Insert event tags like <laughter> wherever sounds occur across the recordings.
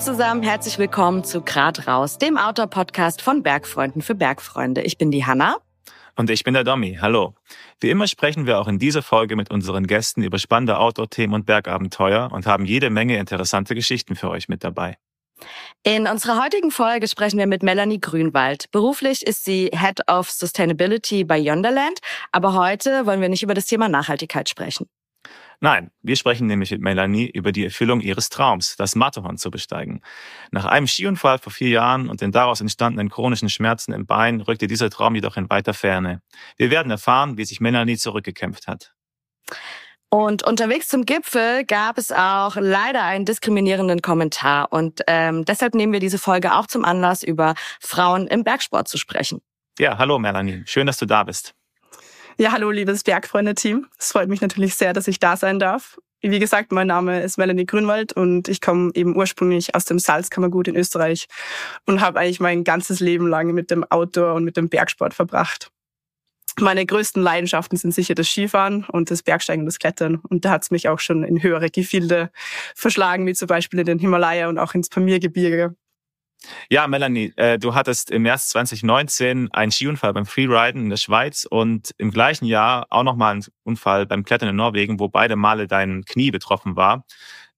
zusammen, herzlich willkommen zu Grad raus, dem Outdoor-Podcast von Bergfreunden für Bergfreunde. Ich bin die Hanna. Und ich bin der Domi. Hallo. Wie immer sprechen wir auch in dieser Folge mit unseren Gästen über spannende Outdoor-Themen und Bergabenteuer und haben jede Menge interessante Geschichten für euch mit dabei. In unserer heutigen Folge sprechen wir mit Melanie Grünwald. Beruflich ist sie Head of Sustainability bei Yonderland, aber heute wollen wir nicht über das Thema Nachhaltigkeit sprechen. Nein, wir sprechen nämlich mit Melanie über die Erfüllung ihres Traums, das Matterhorn zu besteigen. Nach einem Skiunfall vor vier Jahren und den daraus entstandenen chronischen Schmerzen im Bein rückte dieser Traum jedoch in weiter Ferne. Wir werden erfahren, wie sich Melanie zurückgekämpft hat. Und unterwegs zum Gipfel gab es auch leider einen diskriminierenden Kommentar. Und ähm, deshalb nehmen wir diese Folge auch zum Anlass, über Frauen im Bergsport zu sprechen. Ja, hallo Melanie. Schön, dass du da bist. Ja, hallo, liebes Bergfreunde-Team. Es freut mich natürlich sehr, dass ich da sein darf. Wie gesagt, mein Name ist Melanie Grünwald und ich komme eben ursprünglich aus dem Salzkammergut in Österreich und habe eigentlich mein ganzes Leben lang mit dem Outdoor und mit dem Bergsport verbracht. Meine größten Leidenschaften sind sicher das Skifahren und das Bergsteigen und das Klettern. Und da hat es mich auch schon in höhere Gefilde verschlagen, wie zum Beispiel in den Himalaya und auch ins Pamirgebirge. Ja, Melanie, äh, du hattest im März 2019 einen Skiunfall beim Freeriden in der Schweiz und im gleichen Jahr auch nochmal einen Unfall beim Klettern in Norwegen, wo beide Male dein Knie betroffen war.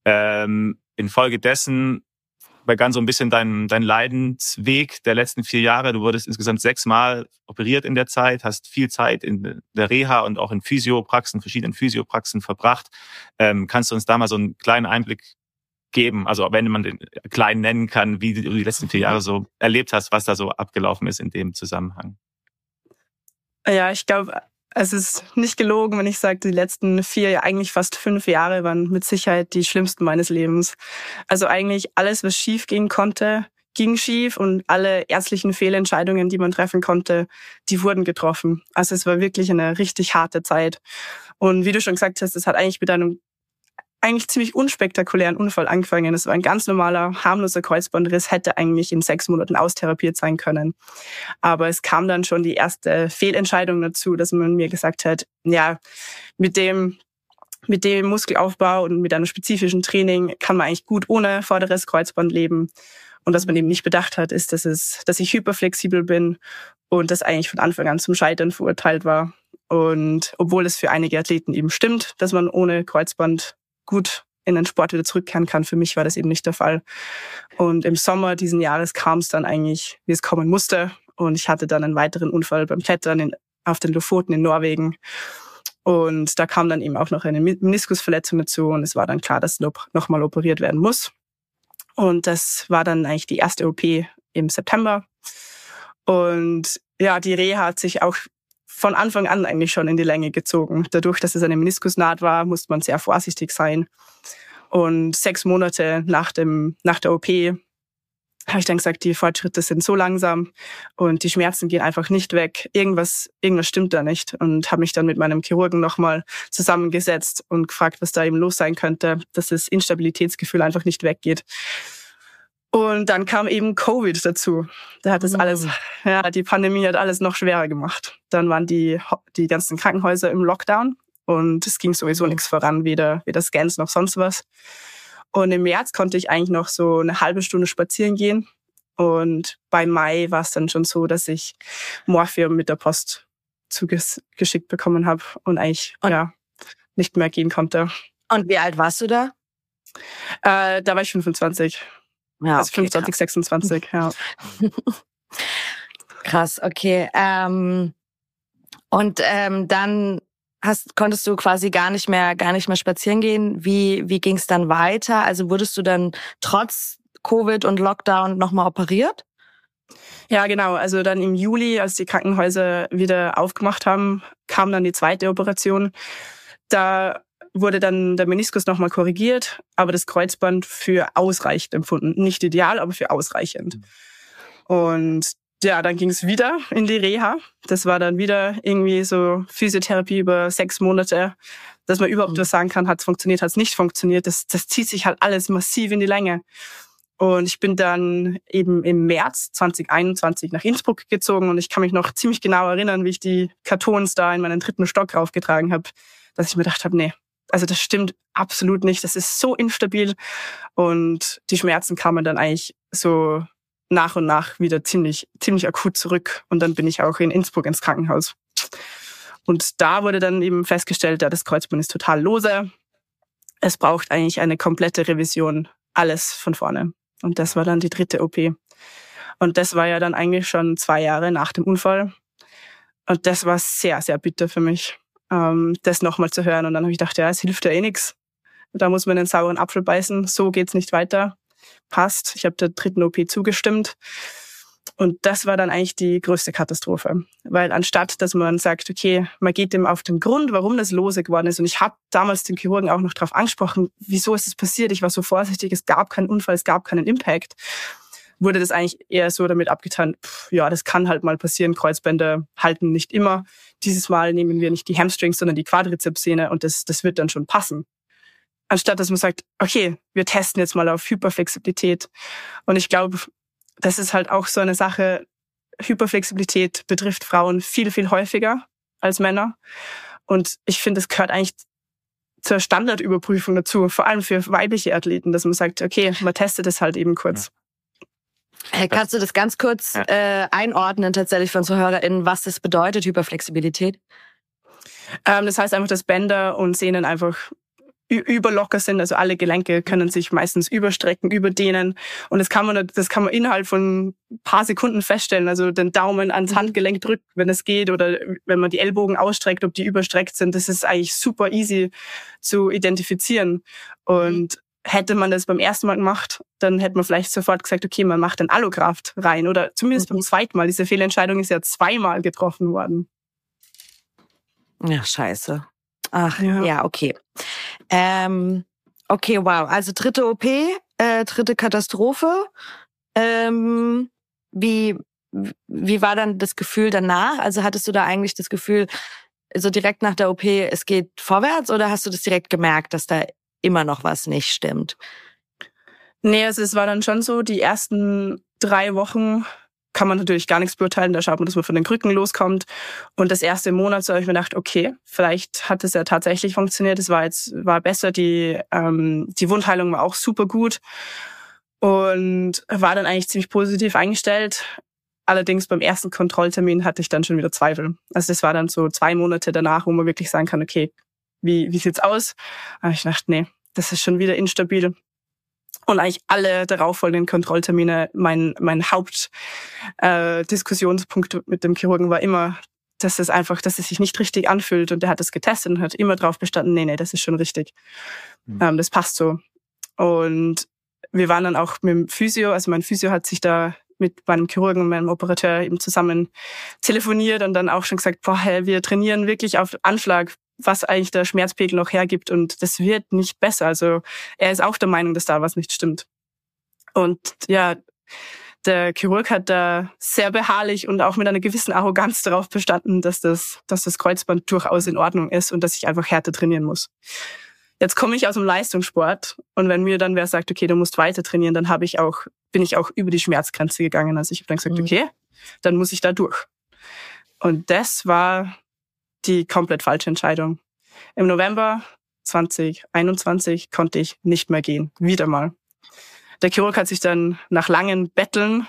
Ähm, infolgedessen begann so ein bisschen dein, dein Leidensweg der letzten vier Jahre. Du wurdest insgesamt sechsmal operiert in der Zeit, hast viel Zeit in der Reha und auch in Physiopraxen, verschiedenen Physiopraxen verbracht. Ähm, kannst du uns da mal so einen kleinen Einblick geben? Also wenn man den klein nennen kann, wie du die letzten vier Jahre so erlebt hast, was da so abgelaufen ist in dem Zusammenhang. Ja, ich glaube, es ist nicht gelogen, wenn ich sage, die letzten vier, eigentlich fast fünf Jahre waren mit Sicherheit die schlimmsten meines Lebens. Also eigentlich alles, was schief gehen konnte, ging schief und alle ärztlichen Fehlentscheidungen, die man treffen konnte, die wurden getroffen. Also es war wirklich eine richtig harte Zeit. Und wie du schon gesagt hast, es hat eigentlich mit einem eigentlich ziemlich unspektakulären Unfall angefangen. Es war ein ganz normaler, harmloser Kreuzbandriss, hätte eigentlich in sechs Monaten austherapiert sein können. Aber es kam dann schon die erste Fehlentscheidung dazu, dass man mir gesagt hat, ja, mit dem mit dem Muskelaufbau und mit einem spezifischen Training kann man eigentlich gut ohne vorderes Kreuzband leben. Und was man eben nicht bedacht hat, ist, dass es, dass ich hyperflexibel bin und das eigentlich von Anfang an zum Scheitern verurteilt war. Und obwohl es für einige Athleten eben stimmt, dass man ohne Kreuzband gut in den Sport wieder zurückkehren kann. Für mich war das eben nicht der Fall. Und im Sommer diesen Jahres kam es dann eigentlich, wie es kommen musste. Und ich hatte dann einen weiteren Unfall beim Klettern in, auf den Lofoten in Norwegen. Und da kam dann eben auch noch eine Meniskusverletzung dazu. Und es war dann klar, dass nochmal operiert werden muss. Und das war dann eigentlich die erste OP im September. Und ja, die Reha hat sich auch von Anfang an eigentlich schon in die Länge gezogen. Dadurch, dass es eine Meniskusnaht war, musste man sehr vorsichtig sein. Und sechs Monate nach, dem, nach der OP habe ich dann gesagt, die Fortschritte sind so langsam und die Schmerzen gehen einfach nicht weg. Irgendwas, irgendwas stimmt da nicht. Und habe mich dann mit meinem Chirurgen nochmal zusammengesetzt und gefragt, was da eben los sein könnte, dass das Instabilitätsgefühl einfach nicht weggeht. Und dann kam eben Covid dazu. Da hat das alles, mhm. ja, die Pandemie hat alles noch schwerer gemacht. Dann waren die, die ganzen Krankenhäuser im Lockdown und es ging sowieso nichts voran, weder, weder Scans noch sonst was. Und im März konnte ich eigentlich noch so eine halbe Stunde spazieren gehen. Und bei Mai war es dann schon so, dass ich Morphium mit der Post zugeschickt bekommen habe und eigentlich und ja, nicht mehr gehen konnte. Und wie alt warst du da? Äh, da war ich 25. Ja, also okay, 25, krass. 26, ja. <laughs> krass, okay. Ähm, und ähm, dann hast, konntest du quasi gar nicht mehr, gar nicht mehr spazieren gehen. Wie, wie ging es dann weiter? Also wurdest du dann trotz Covid und Lockdown nochmal operiert? Ja, genau. Also dann im Juli, als die Krankenhäuser wieder aufgemacht haben, kam dann die zweite Operation. Da wurde dann der Meniskus nochmal korrigiert, aber das Kreuzband für ausreichend empfunden. Nicht ideal, aber für ausreichend. Mhm. Und ja, dann ging es wieder in die Reha. Das war dann wieder irgendwie so Physiotherapie über sechs Monate, dass man überhaupt mhm. was sagen kann, hat es funktioniert, hat es nicht funktioniert. Das, das zieht sich halt alles massiv in die Länge. Und ich bin dann eben im März 2021 nach Innsbruck gezogen und ich kann mich noch ziemlich genau erinnern, wie ich die Kartons da in meinen dritten Stock raufgetragen habe, dass ich mir gedacht habe, nee, also das stimmt absolut nicht. Das ist so instabil. Und die Schmerzen kamen dann eigentlich so nach und nach wieder ziemlich, ziemlich akut zurück. Und dann bin ich auch in Innsbruck ins Krankenhaus. Und da wurde dann eben festgestellt, ja, das Kreuzband ist total lose. Es braucht eigentlich eine komplette Revision, alles von vorne. Und das war dann die dritte OP. Und das war ja dann eigentlich schon zwei Jahre nach dem Unfall. Und das war sehr, sehr bitter für mich, ähm, das nochmal zu hören. Und dann habe ich gedacht, ja, es hilft ja eh nichts. Da muss man den sauren Apfel beißen. So geht's nicht weiter. Passt. Ich habe der dritten OP zugestimmt. Und das war dann eigentlich die größte Katastrophe. Weil anstatt, dass man sagt, okay, man geht dem auf den Grund, warum das lose geworden ist. Und ich habe damals den Chirurgen auch noch darauf angesprochen, wieso ist es passiert? Ich war so vorsichtig, es gab keinen Unfall, es gab keinen Impact. Wurde das eigentlich eher so damit abgetan, pff, ja, das kann halt mal passieren, Kreuzbänder halten nicht immer. Dieses Mal nehmen wir nicht die Hamstrings, sondern die Quadrizepssehne und das, das wird dann schon passen anstatt dass man sagt, okay, wir testen jetzt mal auf Hyperflexibilität. Und ich glaube, das ist halt auch so eine Sache, Hyperflexibilität betrifft Frauen viel, viel häufiger als Männer. Und ich finde, es gehört eigentlich zur Standardüberprüfung dazu, vor allem für weibliche Athleten, dass man sagt, okay, man testet es halt eben kurz. Hey, kannst du das ganz kurz ja. äh, einordnen, tatsächlich von ZuhörerInnen, was das bedeutet, Hyperflexibilität? Ähm, das heißt einfach, dass Bänder und Sehnen einfach überlocker sind. Also alle Gelenke können sich meistens überstrecken, überdehnen. Und das kann man, das kann man innerhalb von paar Sekunden feststellen. Also den Daumen ans mhm. Handgelenk drückt, wenn es geht, oder wenn man die Ellbogen ausstreckt, ob die überstreckt sind. Das ist eigentlich super easy zu identifizieren. Und hätte man das beim ersten Mal gemacht, dann hätte man vielleicht sofort gesagt, okay, man macht ein Allograft rein. Oder zumindest mhm. beim zweiten Mal. Diese Fehlentscheidung ist ja zweimal getroffen worden. Ja, scheiße. Ach, ja, ja okay. Ähm, okay, wow. Also dritte OP, äh, dritte Katastrophe. Ähm, wie, wie war dann das Gefühl danach? Also hattest du da eigentlich das Gefühl, so direkt nach der OP, es geht vorwärts oder hast du das direkt gemerkt, dass da immer noch was nicht stimmt? Nee, also es war dann schon so, die ersten drei Wochen kann man natürlich gar nichts beurteilen. Da schaut man, dass man von den Krücken loskommt. Und das erste Monat so habe ich mir gedacht, okay, vielleicht hat es ja tatsächlich funktioniert. Es war jetzt war besser. Die ähm, die Wundheilung war auch super gut und war dann eigentlich ziemlich positiv eingestellt. Allerdings beim ersten Kontrolltermin hatte ich dann schon wieder Zweifel. Also das war dann so zwei Monate danach, wo man wirklich sagen kann, okay, wie wie sieht's aus? Habe ich gedacht, nee, das ist schon wieder instabil und eigentlich alle darauffolgenden Kontrolltermine mein, mein Hauptdiskussionspunkt äh, mit dem Chirurgen war immer, dass es einfach, dass es sich nicht richtig anfühlt. Und der hat es getestet und hat immer drauf bestanden, nee, nee, das ist schon richtig. Mhm. Ähm, das passt so. Und wir waren dann auch mit dem Physio, also mein Physio hat sich da mit meinem Chirurgen und meinem Operateur eben zusammen telefoniert und dann auch schon gesagt, boah, wir trainieren wirklich auf Anschlag was eigentlich der Schmerzpegel noch hergibt und das wird nicht besser. Also er ist auch der Meinung, dass da was nicht stimmt. Und ja, der Chirurg hat da sehr beharrlich und auch mit einer gewissen Arroganz darauf bestanden, dass das, dass das Kreuzband durchaus in Ordnung ist und dass ich einfach härter trainieren muss. Jetzt komme ich aus dem Leistungssport und wenn mir dann wer sagt, okay, du musst weiter trainieren, dann habe ich auch, bin ich auch über die Schmerzgrenze gegangen. Also ich habe dann gesagt, mhm. okay, dann muss ich da durch. Und das war die komplett falsche Entscheidung. Im November 2021 konnte ich nicht mehr gehen. Wieder mal. Der Chirurg hat sich dann nach langen Betteln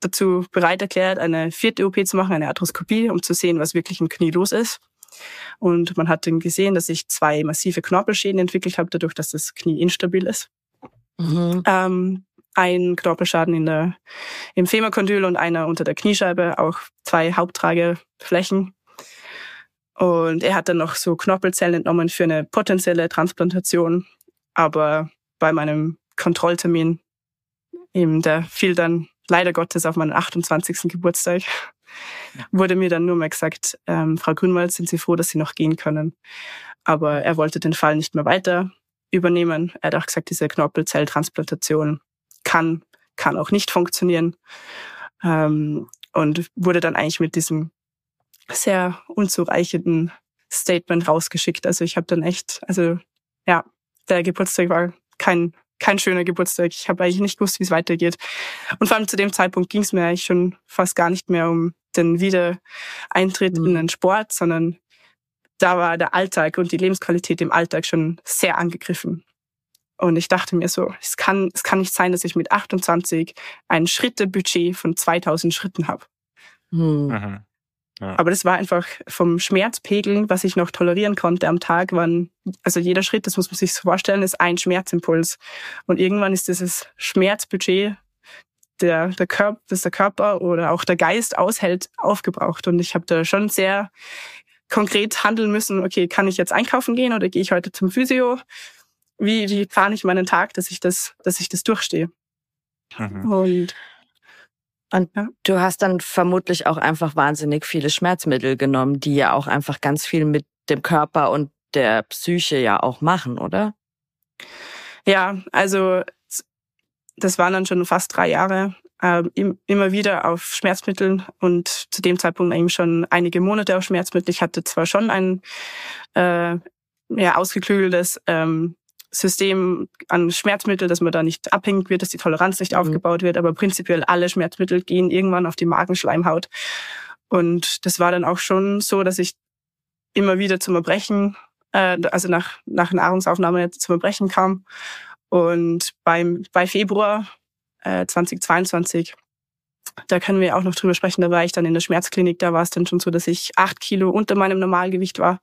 dazu bereit erklärt, eine vierte OP zu machen, eine Arthroskopie, um zu sehen, was wirklich im Knie los ist. Und man hat dann gesehen, dass ich zwei massive Knorpelschäden entwickelt habe, dadurch, dass das Knie instabil ist. Mhm. Ähm, ein Knorpelschaden in der, im Femurkondyl und einer unter der Kniescheibe, auch zwei Haupttrageflächen. Und er hat dann noch so Knorpelzellen entnommen für eine potenzielle Transplantation. Aber bei meinem Kontrolltermin, eben der fiel dann leider Gottes auf meinen 28. Geburtstag, wurde mir dann nur mal gesagt, ähm, Frau Grünwald, sind Sie froh, dass Sie noch gehen können? Aber er wollte den Fall nicht mehr weiter übernehmen. Er hat auch gesagt, diese Knorpelzelltransplantation kann, kann auch nicht funktionieren. Ähm, und wurde dann eigentlich mit diesem sehr unzureichenden Statement rausgeschickt. Also ich habe dann echt, also ja, der Geburtstag war kein kein schöner Geburtstag. Ich habe eigentlich nicht gewusst, wie es weitergeht. Und vor allem zu dem Zeitpunkt ging es mir eigentlich schon fast gar nicht mehr um den Wiedereintritt mhm. in den Sport, sondern da war der Alltag und die Lebensqualität im Alltag schon sehr angegriffen. Und ich dachte mir so, es kann, es kann nicht sein, dass ich mit 28 ein Schrittebudget von 2000 Schritten habe. Hm. Mhm. Ja. Aber das war einfach vom Schmerzpegel, was ich noch tolerieren konnte am Tag, waren, also jeder Schritt, das muss man sich so vorstellen, ist ein Schmerzimpuls. Und irgendwann ist dieses Schmerzbudget, der, der Körper, das der Körper oder auch der Geist aushält, aufgebraucht. Und ich habe da schon sehr konkret handeln müssen, okay, kann ich jetzt einkaufen gehen oder gehe ich heute zum Physio? Wie, wie plane ich meinen Tag, dass ich das, dass ich das durchstehe? Mhm. Und und du hast dann vermutlich auch einfach wahnsinnig viele Schmerzmittel genommen, die ja auch einfach ganz viel mit dem Körper und der Psyche ja auch machen, oder? Ja, also das waren dann schon fast drei Jahre äh, immer wieder auf Schmerzmitteln und zu dem Zeitpunkt eben schon einige Monate auf Schmerzmittel. Ich hatte zwar schon ein äh, ja, ausgeklügeltes ähm, System an Schmerzmittel, dass man da nicht abhängig wird, dass die Toleranz nicht mhm. aufgebaut wird, aber prinzipiell alle Schmerzmittel gehen irgendwann auf die Magenschleimhaut. Und das war dann auch schon so, dass ich immer wieder zum Erbrechen, äh, also nach, nach Nahrungsaufnahme zum Erbrechen kam. Und beim, bei Februar äh, 2022, da können wir auch noch drüber sprechen, da war ich dann in der Schmerzklinik, da war es dann schon so, dass ich acht Kilo unter meinem Normalgewicht war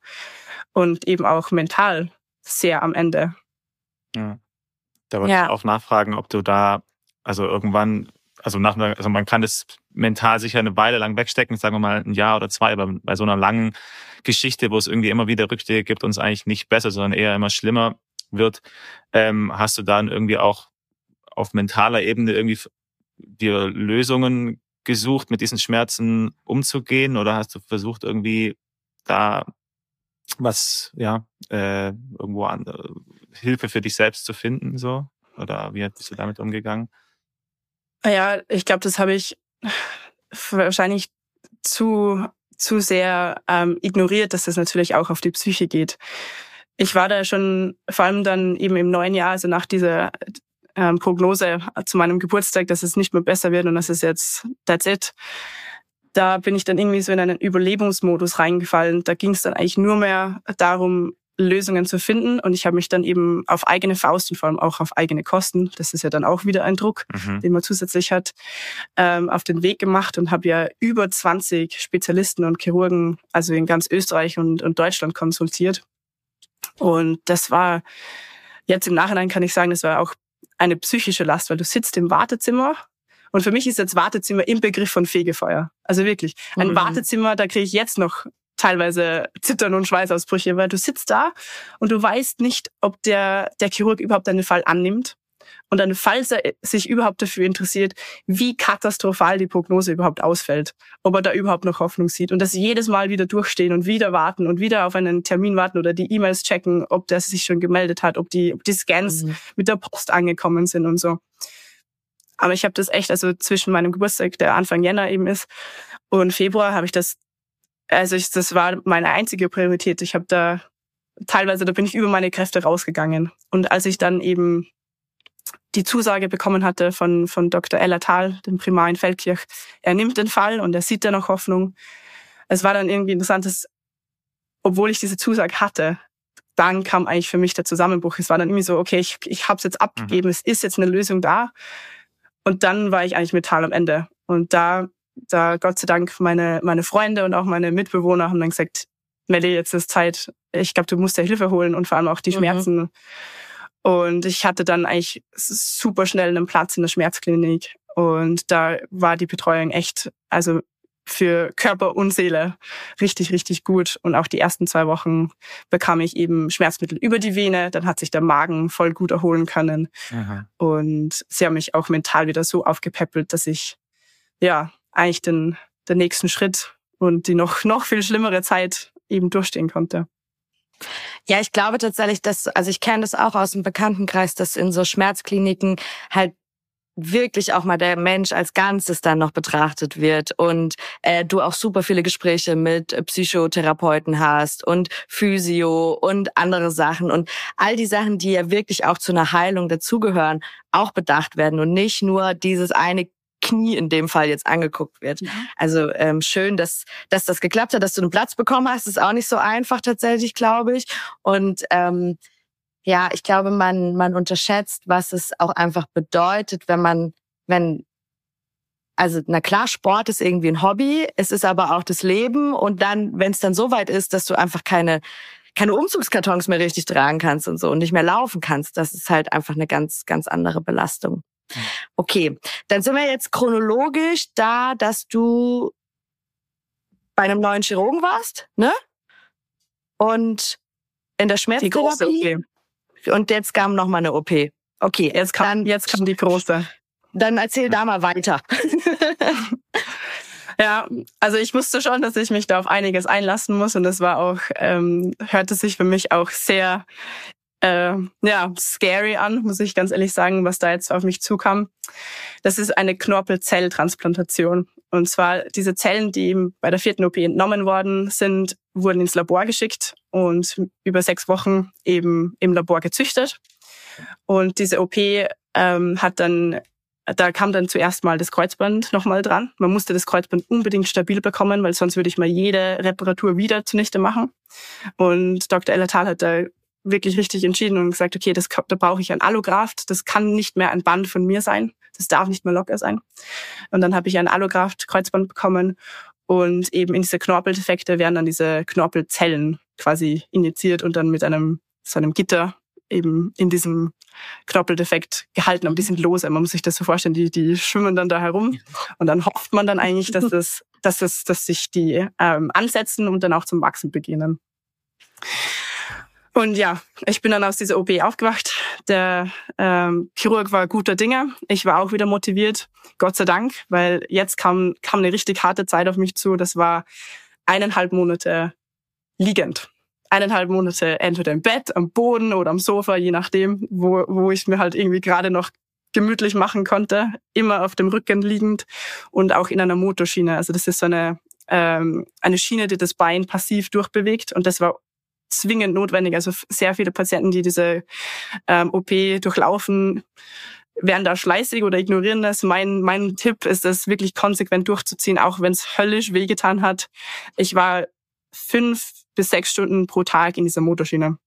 und eben auch mental sehr am Ende. Ja. Da wollte ja. ich auch nachfragen, ob du da, also irgendwann, also nach einer, also man kann das mental sicher eine Weile lang wegstecken, sagen wir mal ein Jahr oder zwei, aber bei so einer langen Geschichte, wo es irgendwie immer wieder Rückschläge gibt und es eigentlich nicht besser, sondern eher immer schlimmer wird, ähm, hast du dann irgendwie auch auf mentaler Ebene irgendwie dir Lösungen gesucht, mit diesen Schmerzen umzugehen oder hast du versucht irgendwie da was, ja, äh, irgendwo an, äh, Hilfe für dich selbst zu finden, so? Oder wie bist du damit umgegangen? Ja, ich glaube, das habe ich wahrscheinlich zu, zu sehr ähm, ignoriert, dass das natürlich auch auf die Psyche geht. Ich war da schon, vor allem dann eben im neuen Jahr, also nach dieser ähm, Prognose zu meinem Geburtstag, dass es nicht mehr besser wird und dass es jetzt that's it. Da bin ich dann irgendwie so in einen Überlebensmodus reingefallen. Da ging es dann eigentlich nur mehr darum, Lösungen zu finden. Und ich habe mich dann eben auf eigene Faust und vor allem auch auf eigene Kosten, das ist ja dann auch wieder ein Druck, mhm. den man zusätzlich hat, ähm, auf den Weg gemacht und habe ja über 20 Spezialisten und Chirurgen, also in ganz Österreich und, und Deutschland konsultiert. Und das war, jetzt im Nachhinein kann ich sagen, das war auch eine psychische Last, weil du sitzt im Wartezimmer und für mich ist jetzt Wartezimmer im Begriff von Fegefeuer. Also wirklich. Ein mhm. Wartezimmer, da kriege ich jetzt noch teilweise Zittern und Schweißausbrüche, weil du sitzt da und du weißt nicht, ob der, der Chirurg überhaupt deinen Fall annimmt. Und dann, falls er sich überhaupt dafür interessiert, wie katastrophal die Prognose überhaupt ausfällt, ob er da überhaupt noch Hoffnung sieht und das jedes Mal wieder durchstehen und wieder warten und wieder auf einen Termin warten oder die E-Mails checken, ob der sich schon gemeldet hat, ob die, ob die Scans mhm. mit der Post angekommen sind und so. Aber ich habe das echt, also zwischen meinem Geburtstag, der Anfang Jänner eben ist, und Februar habe ich das also ich, das war meine einzige Priorität. Ich habe da teilweise, da bin ich über meine Kräfte rausgegangen. Und als ich dann eben die Zusage bekommen hatte von, von Dr. Ella Thal, dem Primar in Feldkirch, er nimmt den Fall und er sieht da noch Hoffnung. Es war dann irgendwie interessant, dass, obwohl ich diese Zusage hatte, dann kam eigentlich für mich der Zusammenbruch. Es war dann irgendwie so, okay, ich, ich habe es jetzt abgegeben, mhm. es ist jetzt eine Lösung da. Und dann war ich eigentlich mit Tal am Ende. Und da da Gott sei Dank meine, meine Freunde und auch meine Mitbewohner haben dann gesagt, Melly, jetzt ist Zeit, ich glaube, du musst dir Hilfe holen und vor allem auch die mhm. Schmerzen. Und ich hatte dann eigentlich super schnell einen Platz in der Schmerzklinik. Und da war die Betreuung echt, also für Körper und Seele richtig, richtig gut. Und auch die ersten zwei Wochen bekam ich eben Schmerzmittel über die Vene. Dann hat sich der Magen voll gut erholen können. Aha. Und sie haben mich auch mental wieder so aufgepäppelt, dass ich ja eigentlich den, den nächsten Schritt und die noch, noch viel schlimmere Zeit eben durchstehen konnte. Ja, ich glaube tatsächlich, dass, also ich kenne das auch aus dem Bekanntenkreis, dass in so Schmerzkliniken halt wirklich auch mal der Mensch als Ganzes dann noch betrachtet wird und äh, du auch super viele Gespräche mit Psychotherapeuten hast und Physio und andere Sachen und all die Sachen, die ja wirklich auch zu einer Heilung dazugehören, auch bedacht werden und nicht nur dieses eine Knie in dem Fall jetzt angeguckt wird. Also ähm, schön, dass, dass das geklappt hat, dass du einen Platz bekommen hast. ist auch nicht so einfach tatsächlich, glaube ich. Und ähm, ja, ich glaube, man, man unterschätzt, was es auch einfach bedeutet, wenn man, wenn also na klar, Sport ist irgendwie ein Hobby, es ist aber auch das Leben und dann, wenn es dann so weit ist, dass du einfach keine keine Umzugskartons mehr richtig tragen kannst und so und nicht mehr laufen kannst, das ist halt einfach eine ganz ganz andere Belastung. Mhm. Okay, dann sind wir jetzt chronologisch da, dass du bei einem neuen Chirurgen warst, ne? Und in der Schmerztherapie. Und jetzt kam noch mal eine OP. Okay, jetzt kam, dann, jetzt kam die große. Dann erzähl da mal weiter. <laughs> Ja, also ich wusste schon, dass ich mich da auf einiges einlassen muss und das war auch, ähm, hörte sich für mich auch sehr äh, ja, scary an, muss ich ganz ehrlich sagen, was da jetzt auf mich zukam. Das ist eine Knorpelzelltransplantation. Und zwar diese Zellen, die bei der vierten OP entnommen worden sind, wurden ins Labor geschickt und über sechs Wochen eben im Labor gezüchtet. Und diese OP ähm, hat dann da kam dann zuerst mal das Kreuzband nochmal dran. Man musste das Kreuzband unbedingt stabil bekommen, weil sonst würde ich mal jede Reparatur wieder zunichte machen. Und Dr. Ellertal hat da wirklich richtig entschieden und gesagt, okay, das, da brauche ich ein Allograft. Das kann nicht mehr ein Band von mir sein. Das darf nicht mehr locker sein. Und dann habe ich ein Allograft-Kreuzband bekommen und eben in diese Knorpeldefekte werden dann diese Knorpelzellen quasi injiziert und dann mit einem so einem Gitter eben in diesem Knoppeldefekt gehalten, aber die sind lose. Man muss sich das so vorstellen, die, die schwimmen dann da herum und dann hofft man dann eigentlich, dass <laughs> es, dass es, dass sich die ähm, ansetzen und dann auch zum Wachsen beginnen. Und ja, ich bin dann aus dieser OP aufgewacht. Der ähm, Chirurg war guter Dinge. Ich war auch wieder motiviert, Gott sei Dank, weil jetzt kam, kam eine richtig harte Zeit auf mich zu. Das war eineinhalb Monate liegend eineinhalb Monate entweder im Bett, am Boden oder am Sofa, je nachdem, wo, wo ich mir halt irgendwie gerade noch gemütlich machen konnte, immer auf dem Rücken liegend und auch in einer Motorschiene. Also das ist so eine, ähm, eine Schiene, die das Bein passiv durchbewegt und das war zwingend notwendig. Also sehr viele Patienten, die diese ähm, OP durchlaufen, werden da schleißig oder ignorieren das. Mein, mein Tipp ist es wirklich konsequent durchzuziehen, auch wenn es höllisch wehgetan hat. Ich war fünf bis sechs Stunden pro Tag in dieser Motorschiene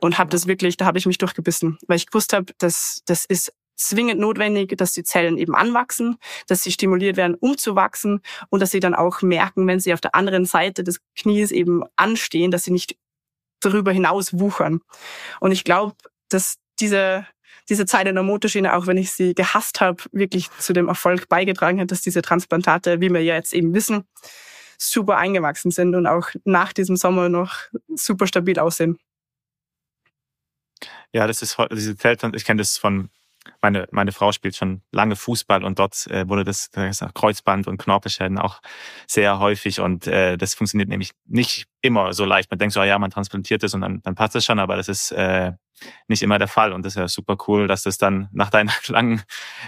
und habe das wirklich, da habe ich mich durchgebissen, weil ich gewusst habe, dass das ist zwingend notwendig, dass die Zellen eben anwachsen, dass sie stimuliert werden, um zu wachsen und dass sie dann auch merken, wenn sie auf der anderen Seite des Knies eben anstehen, dass sie nicht darüber hinaus wuchern. Und ich glaube, dass diese diese Zeit in der Motorschiene, auch wenn ich sie gehasst habe, wirklich zu dem Erfolg beigetragen hat, dass diese Transplantate, wie wir ja jetzt eben wissen, super eingewachsen sind und auch nach diesem Sommer noch super stabil aussehen. Ja, das ist diese Feld, ich kenne das von meine, meine Frau spielt schon lange Fußball und dort äh, wurde das, das Kreuzband und Knorpelschäden auch sehr häufig und äh, das funktioniert nämlich nicht immer so leicht. Man denkt so, ah ja, man transplantiert es und dann, dann passt es schon, aber das ist äh, nicht immer der Fall und das ist ja super cool, dass das dann <laughs> nach deiner langen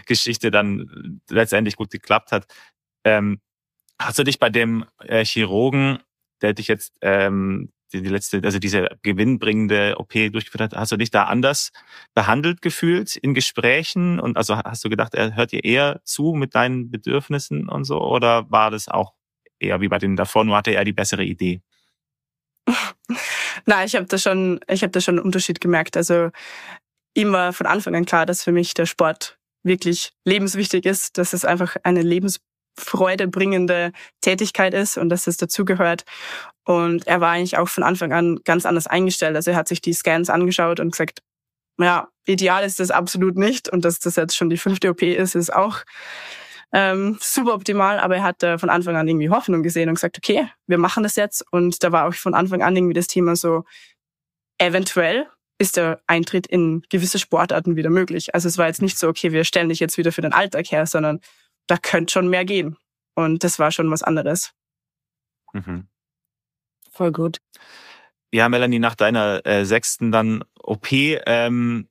Geschichte dann letztendlich gut geklappt hat. Ähm, Hast du dich bei dem äh, Chirurgen, der dich jetzt ähm, die, die letzte, also diese gewinnbringende OP durchgeführt hat, hast du dich da anders behandelt gefühlt in Gesprächen? Und also hast du gedacht, er hört dir eher zu mit deinen Bedürfnissen und so? Oder war das auch eher wie bei denen davor, nur hatte er die bessere Idee? <laughs> Nein, ich habe da schon, ich habe da schon einen Unterschied gemerkt. Also ihm war von Anfang an klar, dass für mich der Sport wirklich lebenswichtig ist, dass es einfach eine Lebens freudebringende Tätigkeit ist und dass es dazugehört. Und er war eigentlich auch von Anfang an ganz anders eingestellt. Also er hat sich die Scans angeschaut und gesagt, ja, ideal ist das absolut nicht. Und dass das jetzt schon die fünfte OP ist, ist auch ähm, super optimal. Aber er hat äh, von Anfang an irgendwie Hoffnung gesehen und gesagt, okay, wir machen das jetzt. Und da war auch von Anfang an irgendwie das Thema so, eventuell ist der Eintritt in gewisse Sportarten wieder möglich. Also es war jetzt nicht so, okay, wir stellen dich jetzt wieder für den Alltag her, sondern da könnte schon mehr gehen. Und das war schon was anderes. Mhm. Voll gut. Ja, Melanie, nach deiner äh, sechsten dann OP ähm,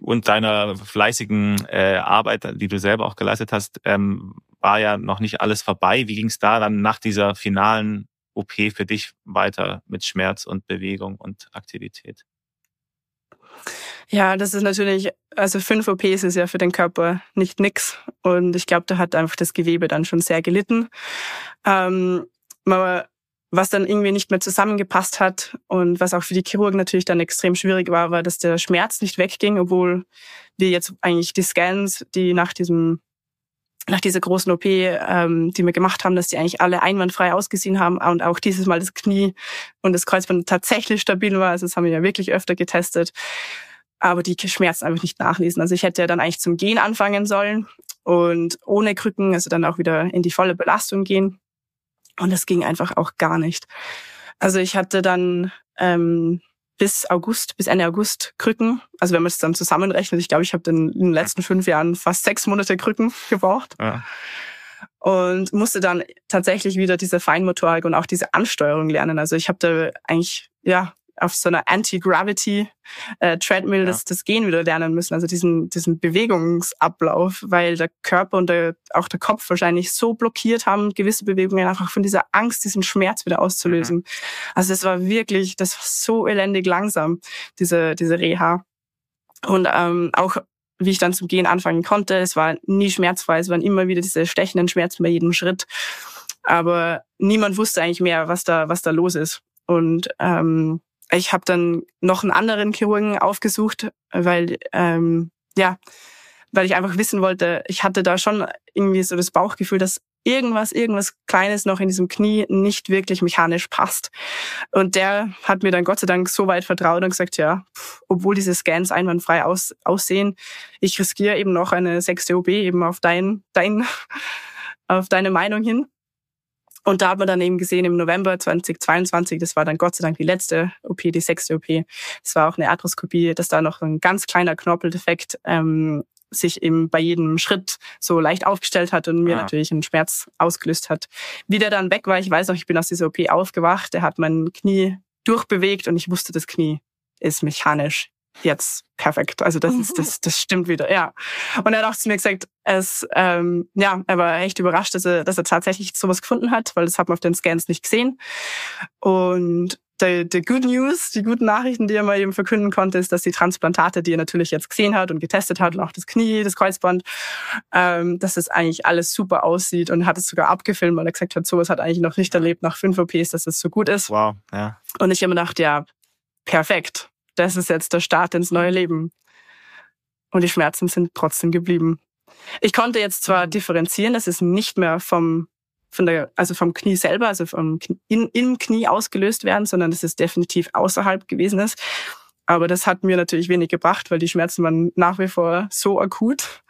und deiner fleißigen äh, Arbeit, die du selber auch geleistet hast, ähm, war ja noch nicht alles vorbei. Wie ging es da dann nach dieser finalen OP für dich weiter mit Schmerz und Bewegung und Aktivität? Ja, das ist natürlich, also fünf OPs ist ja für den Körper nicht nix. Und ich glaube, da hat einfach das Gewebe dann schon sehr gelitten. Ähm, was dann irgendwie nicht mehr zusammengepasst hat und was auch für die Chirurgen natürlich dann extrem schwierig war, war, dass der Schmerz nicht wegging, obwohl wir jetzt eigentlich die Scans, die nach diesem nach dieser großen OP, ähm, die wir gemacht haben, dass die eigentlich alle einwandfrei ausgesehen haben und auch dieses Mal das Knie und das Kreuzband tatsächlich stabil war. Also das haben wir ja wirklich öfter getestet. Aber die Schmerzen einfach nicht nachlesen. Also ich hätte ja dann eigentlich zum Gehen anfangen sollen und ohne Krücken, also dann auch wieder in die volle Belastung gehen. Und das ging einfach auch gar nicht. Also ich hatte dann ähm, bis August, bis Ende August Krücken. Also wenn man es dann zusammenrechnet, ich glaube, ich habe in den letzten fünf Jahren fast sechs Monate Krücken gebraucht. Ja. Und musste dann tatsächlich wieder diese Feinmotorik und auch diese Ansteuerung lernen. Also ich habe da eigentlich ja auf so einer Anti-Gravity äh, Treadmill ja. das, das Gehen wieder lernen müssen, also diesen, diesen Bewegungsablauf, weil der Körper und der, auch der Kopf wahrscheinlich so blockiert haben, gewisse Bewegungen einfach von dieser Angst, diesen Schmerz wieder auszulösen. Mhm. Also es war wirklich, das war so elendig langsam, diese, diese Reha. Und ähm, auch wie ich dann zum Gehen anfangen konnte, es war nie schmerzfrei, es waren immer wieder diese stechenden Schmerzen bei jedem Schritt. Aber niemand wusste eigentlich mehr, was da, was da los ist. Und ähm, ich habe dann noch einen anderen Chirurgen aufgesucht, weil ähm, ja, weil ich einfach wissen wollte, ich hatte da schon irgendwie so das Bauchgefühl, dass irgendwas, irgendwas Kleines noch in diesem Knie nicht wirklich mechanisch passt. Und der hat mir dann Gott sei Dank so weit vertraut und gesagt, ja, obwohl diese Scans einwandfrei aus, aussehen, ich riskiere eben noch eine sechste OB eben auf dein, dein, <laughs> auf deine Meinung hin. Und da hat man dann eben gesehen im November 2022, das war dann Gott sei Dank die letzte OP, die sechste OP. Das war auch eine Arthroskopie, dass da noch ein ganz kleiner Knorpeldefekt ähm, sich eben bei jedem Schritt so leicht aufgestellt hat und mir ah. natürlich einen Schmerz ausgelöst hat. Wie der dann weg war, ich weiß noch, ich bin aus dieser OP aufgewacht, der hat mein Knie durchbewegt und ich wusste, das Knie ist mechanisch jetzt perfekt. Also das ist, das, das stimmt wieder, ja. Und er hat auch zu mir gesagt, es, ähm, ja, er war echt überrascht, dass er, dass er tatsächlich sowas gefunden hat, weil das hat man auf den Scans nicht gesehen. Und die, die Good News, die guten Nachrichten, die er mal eben verkünden konnte, ist, dass die Transplantate, die er natürlich jetzt gesehen hat und getestet hat und auch das Knie, das Kreuzband, ähm, dass das eigentlich alles super aussieht und hat es sogar abgefilmt, weil er gesagt hat, sowas hat eigentlich noch nicht erlebt nach fünf OPs, dass es so gut ist. Wow, ja. Und ich habe mir gedacht, ja, perfekt das ist jetzt der Start ins neue Leben. Und die Schmerzen sind trotzdem geblieben. Ich konnte jetzt zwar differenzieren, dass es nicht mehr vom, von der, also vom Knie selber, also vom in, im Knie ausgelöst werden, sondern dass es definitiv außerhalb gewesen ist. Aber das hat mir natürlich wenig gebracht, weil die Schmerzen waren nach wie vor so akut,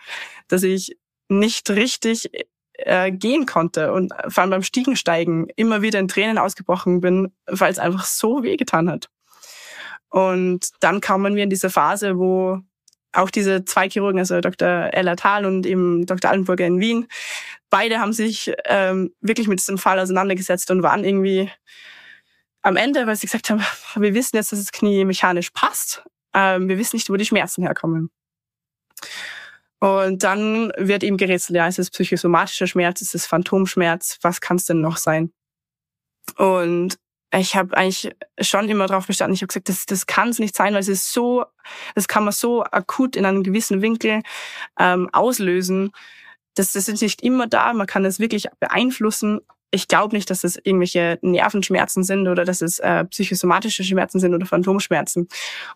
dass ich nicht richtig äh, gehen konnte und vor allem beim Stiegensteigen immer wieder in Tränen ausgebrochen bin, weil es einfach so wehgetan hat. Und dann kamen wir in diese Phase, wo auch diese zwei Chirurgen, also Dr. Ella Thal und eben Dr. Allenburger in Wien, beide haben sich ähm, wirklich mit diesem Fall auseinandergesetzt und waren irgendwie am Ende, weil sie gesagt haben, wir wissen jetzt, dass das Knie mechanisch passt, ähm, wir wissen nicht, wo die Schmerzen herkommen. Und dann wird ihm gerätselt, ja, ist es psychosomatischer Schmerz, ist es Phantomschmerz, was kann es denn noch sein? Und ich habe eigentlich schon immer darauf bestanden. Ich habe gesagt, das, das kann es nicht sein, weil es ist so, das kann man so akut in einem gewissen Winkel ähm, auslösen. Das, das ist nicht immer da. Man kann es wirklich beeinflussen. Ich glaube nicht, dass es irgendwelche Nervenschmerzen sind oder dass es äh, psychosomatische Schmerzen sind oder Phantomschmerzen.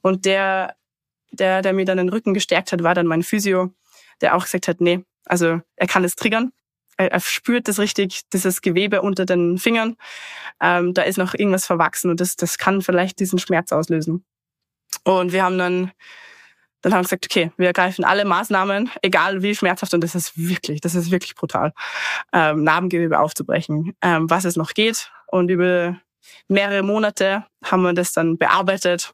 Und der, der, der mir dann den Rücken gestärkt hat, war dann mein Physio, der auch gesagt hat, nee, also er kann es triggern er spürt das richtig, dieses Gewebe unter den Fingern. Ähm, da ist noch irgendwas verwachsen und das, das kann vielleicht diesen Schmerz auslösen. Und wir haben dann, dann haben wir gesagt, okay, wir ergreifen alle Maßnahmen, egal wie schmerzhaft, und das ist wirklich, das ist wirklich brutal, ähm, Narbengewebe aufzubrechen, ähm, was es noch geht. Und über mehrere Monate haben wir das dann bearbeitet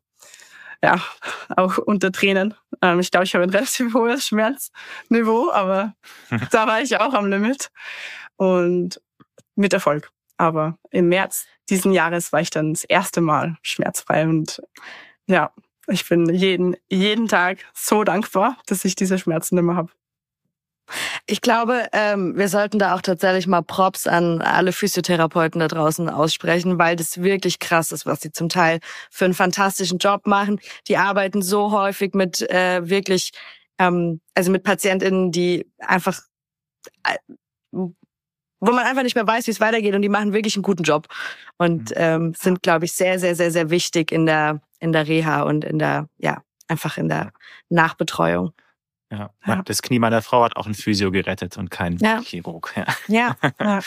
ja, <laughs> auch unter Tränen. Ähm, ich glaube, ich habe ein relativ <laughs> hohes Schmerzniveau, aber <laughs> da war ich auch am Limit. Und mit Erfolg. Aber im März diesen Jahres war ich dann das erste Mal schmerzfrei und ja, ich bin jeden, jeden Tag so dankbar, dass ich diese Schmerzen immer habe. Ich glaube, ähm, wir sollten da auch tatsächlich mal Props an alle Physiotherapeuten da draußen aussprechen, weil das wirklich krass ist, was sie zum Teil für einen fantastischen Job machen. Die arbeiten so häufig mit äh, wirklich, ähm, also mit PatientInnen, die einfach äh, wo man einfach nicht mehr weiß, wie es weitergeht und die machen wirklich einen guten Job und mhm. ähm, sind, glaube ich, sehr, sehr, sehr, sehr wichtig in der in der Reha und in der ja einfach in der Nachbetreuung. Ja. ja. Das Knie meiner Frau hat auch ein Physio gerettet und kein ja. Chirurg. Ja. Ja. <laughs> ja.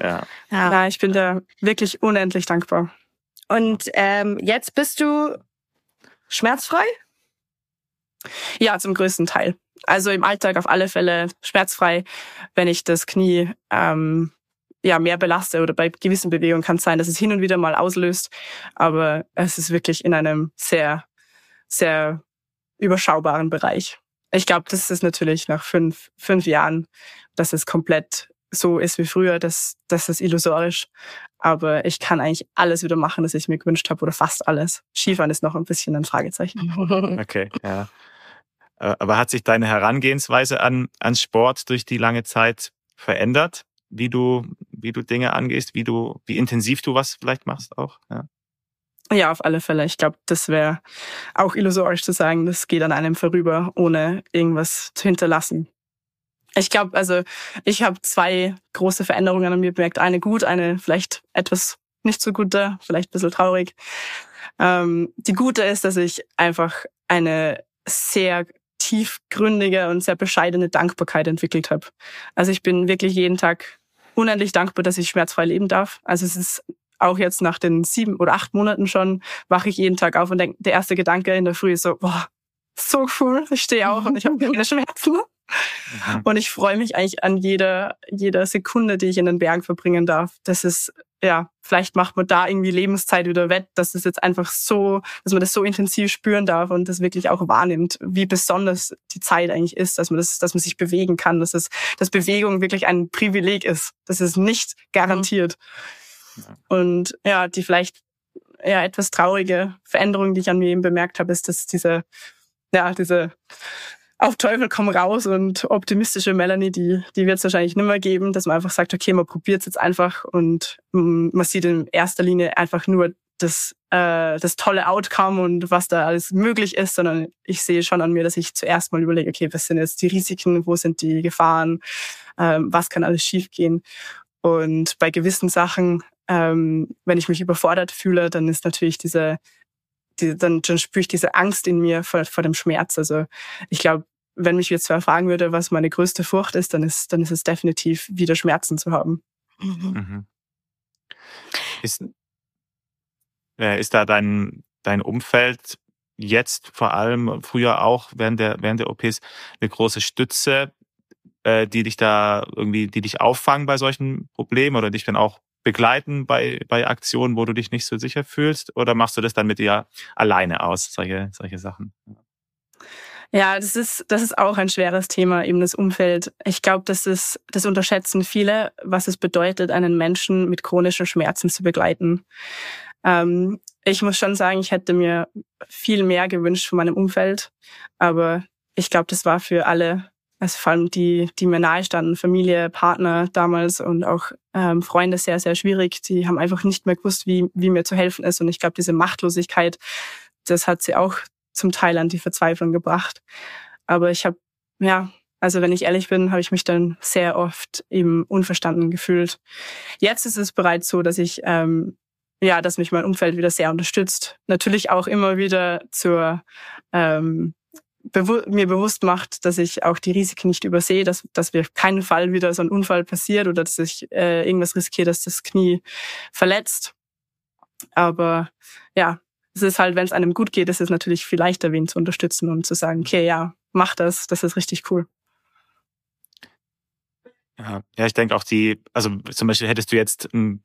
ja. ja. ich bin da wirklich unendlich dankbar. Und ähm, jetzt bist du schmerzfrei? Ja, zum größten Teil. Also im Alltag auf alle Fälle schmerzfrei. Wenn ich das Knie ähm, ja mehr belaste oder bei gewissen Bewegungen kann es sein, dass es hin und wieder mal auslöst. Aber es ist wirklich in einem sehr, sehr überschaubaren Bereich. Ich glaube, das ist natürlich nach fünf, fünf Jahren, dass es komplett so ist wie früher, das, das ist illusorisch. Aber ich kann eigentlich alles wieder machen, das ich mir gewünscht habe, oder fast alles. Skifahren ist noch ein bisschen ein Fragezeichen. <laughs> Okay, ja. Äh, aber hat sich deine Herangehensweise an, an Sport durch die lange Zeit verändert? Wie du, wie du Dinge angehst, wie du, wie intensiv du was vielleicht machst auch? Ja. Ja, auf alle Fälle. Ich glaube, das wäre auch illusorisch zu sagen, das geht an einem vorüber, ohne irgendwas zu hinterlassen. Ich glaube, also ich habe zwei große Veränderungen an mir bemerkt. Eine gut, eine vielleicht etwas nicht so gute, vielleicht ein bisschen traurig. Ähm, die gute ist, dass ich einfach eine sehr tiefgründige und sehr bescheidene Dankbarkeit entwickelt habe. Also ich bin wirklich jeden Tag unendlich dankbar, dass ich schmerzfrei leben darf. Also es ist auch jetzt nach den sieben oder acht Monaten schon, wache ich jeden Tag auf und denk, der erste Gedanke in der Früh ist so, boah, so cool, ich stehe auch und ich habe <laughs> keine Schmerzen. Mhm. Und ich freue mich eigentlich an jeder, jeder Sekunde, die ich in den Bergen verbringen darf. Das ist, ja, vielleicht macht man da irgendwie Lebenszeit wieder wett, dass es jetzt einfach so, dass man das so intensiv spüren darf und das wirklich auch wahrnimmt, wie besonders die Zeit eigentlich ist, dass man das, dass man sich bewegen kann, dass es, dass Bewegung wirklich ein Privileg ist. Das ist nicht garantiert. Mhm. Und ja, die vielleicht ja etwas traurige Veränderung, die ich an mir eben bemerkt habe, ist, dass diese ja, diese auf Teufel komm raus und optimistische Melanie, die, die wird es wahrscheinlich nicht mehr geben, dass man einfach sagt, okay, man probiert es jetzt einfach und mm, man sieht in erster Linie einfach nur das, äh, das tolle Outcome und was da alles möglich ist, sondern ich sehe schon an mir, dass ich zuerst mal überlege, okay, was sind jetzt die Risiken, wo sind die Gefahren, ähm, was kann alles schiefgehen. Und bei gewissen Sachen, ähm, wenn ich mich überfordert fühle, dann ist natürlich diese die, dann, dann spüre ich diese Angst in mir vor, vor dem Schmerz. Also ich glaube, wenn mich jetzt wer fragen würde, was meine größte Furcht ist, dann ist, dann ist es definitiv, wieder Schmerzen zu haben. Mhm. mhm. Ist, äh, ist da dein, dein Umfeld jetzt vor allem, früher auch während der, während der OPs, eine große Stütze, äh, die dich da irgendwie, die dich auffangen bei solchen Problemen oder dich dann auch begleiten bei, bei Aktionen, wo du dich nicht so sicher fühlst? Oder machst du das dann mit dir alleine aus, solche, solche Sachen? Ja, das ist, das ist auch ein schweres Thema, eben das Umfeld. Ich glaube, das ist, das unterschätzen viele, was es bedeutet, einen Menschen mit chronischen Schmerzen zu begleiten. Ähm, ich muss schon sagen, ich hätte mir viel mehr gewünscht von meinem Umfeld, aber ich glaube, das war für alle also vor allem die, die mir nahe standen, Familie, Partner damals und auch ähm, Freunde sehr, sehr schwierig. Die haben einfach nicht mehr gewusst, wie, wie mir zu helfen ist. Und ich glaube, diese Machtlosigkeit, das hat sie auch zum Teil an die Verzweiflung gebracht. Aber ich habe, ja, also wenn ich ehrlich bin, habe ich mich dann sehr oft eben unverstanden gefühlt. Jetzt ist es bereits so, dass ich ähm, ja, dass mich mein Umfeld wieder sehr unterstützt. Natürlich auch immer wieder zur ähm, bewu mir bewusst macht, dass ich auch die Risiken nicht übersehe, dass, dass wir keinen Fall wieder so ein Unfall passiert oder dass ich äh, irgendwas riskiere, dass das Knie verletzt. Aber ja, es ist halt, wenn es einem gut geht, ist es natürlich viel leichter, wen zu unterstützen und zu sagen, okay, ja, mach das, das ist richtig cool. Ja, ich denke auch die, also zum Beispiel hättest du jetzt, hm,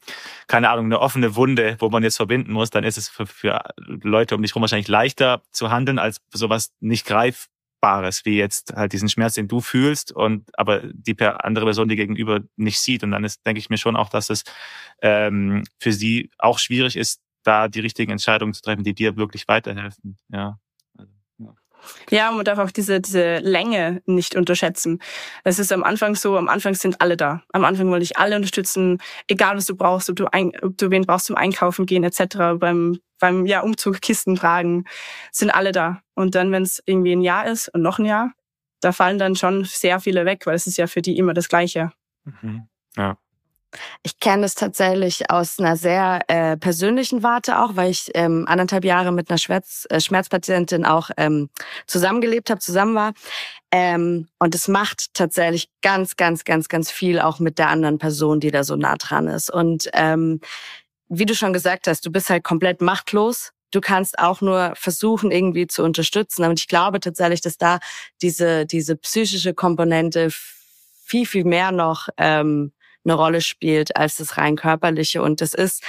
keine Ahnung, eine offene Wunde, wo man jetzt verbinden muss, dann ist es für, für Leute um dich herum wahrscheinlich leichter zu handeln als sowas nicht greifbares, wie jetzt halt diesen Schmerz, den du fühlst und aber die andere Person, die gegenüber nicht sieht. Und dann ist, denke ich mir schon auch, dass es ähm, für sie auch schwierig ist, da die richtigen Entscheidungen zu treffen, die dir wirklich weiterhelfen. Ja. Ja. Ja, man darf auch diese, diese Länge nicht unterschätzen. Es ist am Anfang so, am Anfang sind alle da. Am Anfang wollte ich alle unterstützen, egal was du brauchst, ob du, ein, ob du wen brauchst zum Einkaufen gehen etc., beim, beim ja, Umzug, Kisten tragen, sind alle da. Und dann, wenn es irgendwie ein Jahr ist und noch ein Jahr, da fallen dann schon sehr viele weg, weil es ist ja für die immer das Gleiche. Mhm. Ja. Ich kenne es tatsächlich aus einer sehr äh, persönlichen Warte auch, weil ich ähm, anderthalb Jahre mit einer Schmerz, äh, Schmerzpatientin auch ähm, zusammengelebt habe, zusammen war. Ähm, und es macht tatsächlich ganz, ganz, ganz, ganz viel auch mit der anderen Person, die da so nah dran ist. Und ähm, wie du schon gesagt hast, du bist halt komplett machtlos. Du kannst auch nur versuchen, irgendwie zu unterstützen. Und ich glaube tatsächlich, dass da diese, diese psychische Komponente viel, viel mehr noch ähm, eine Rolle spielt als das rein körperliche. Und das ist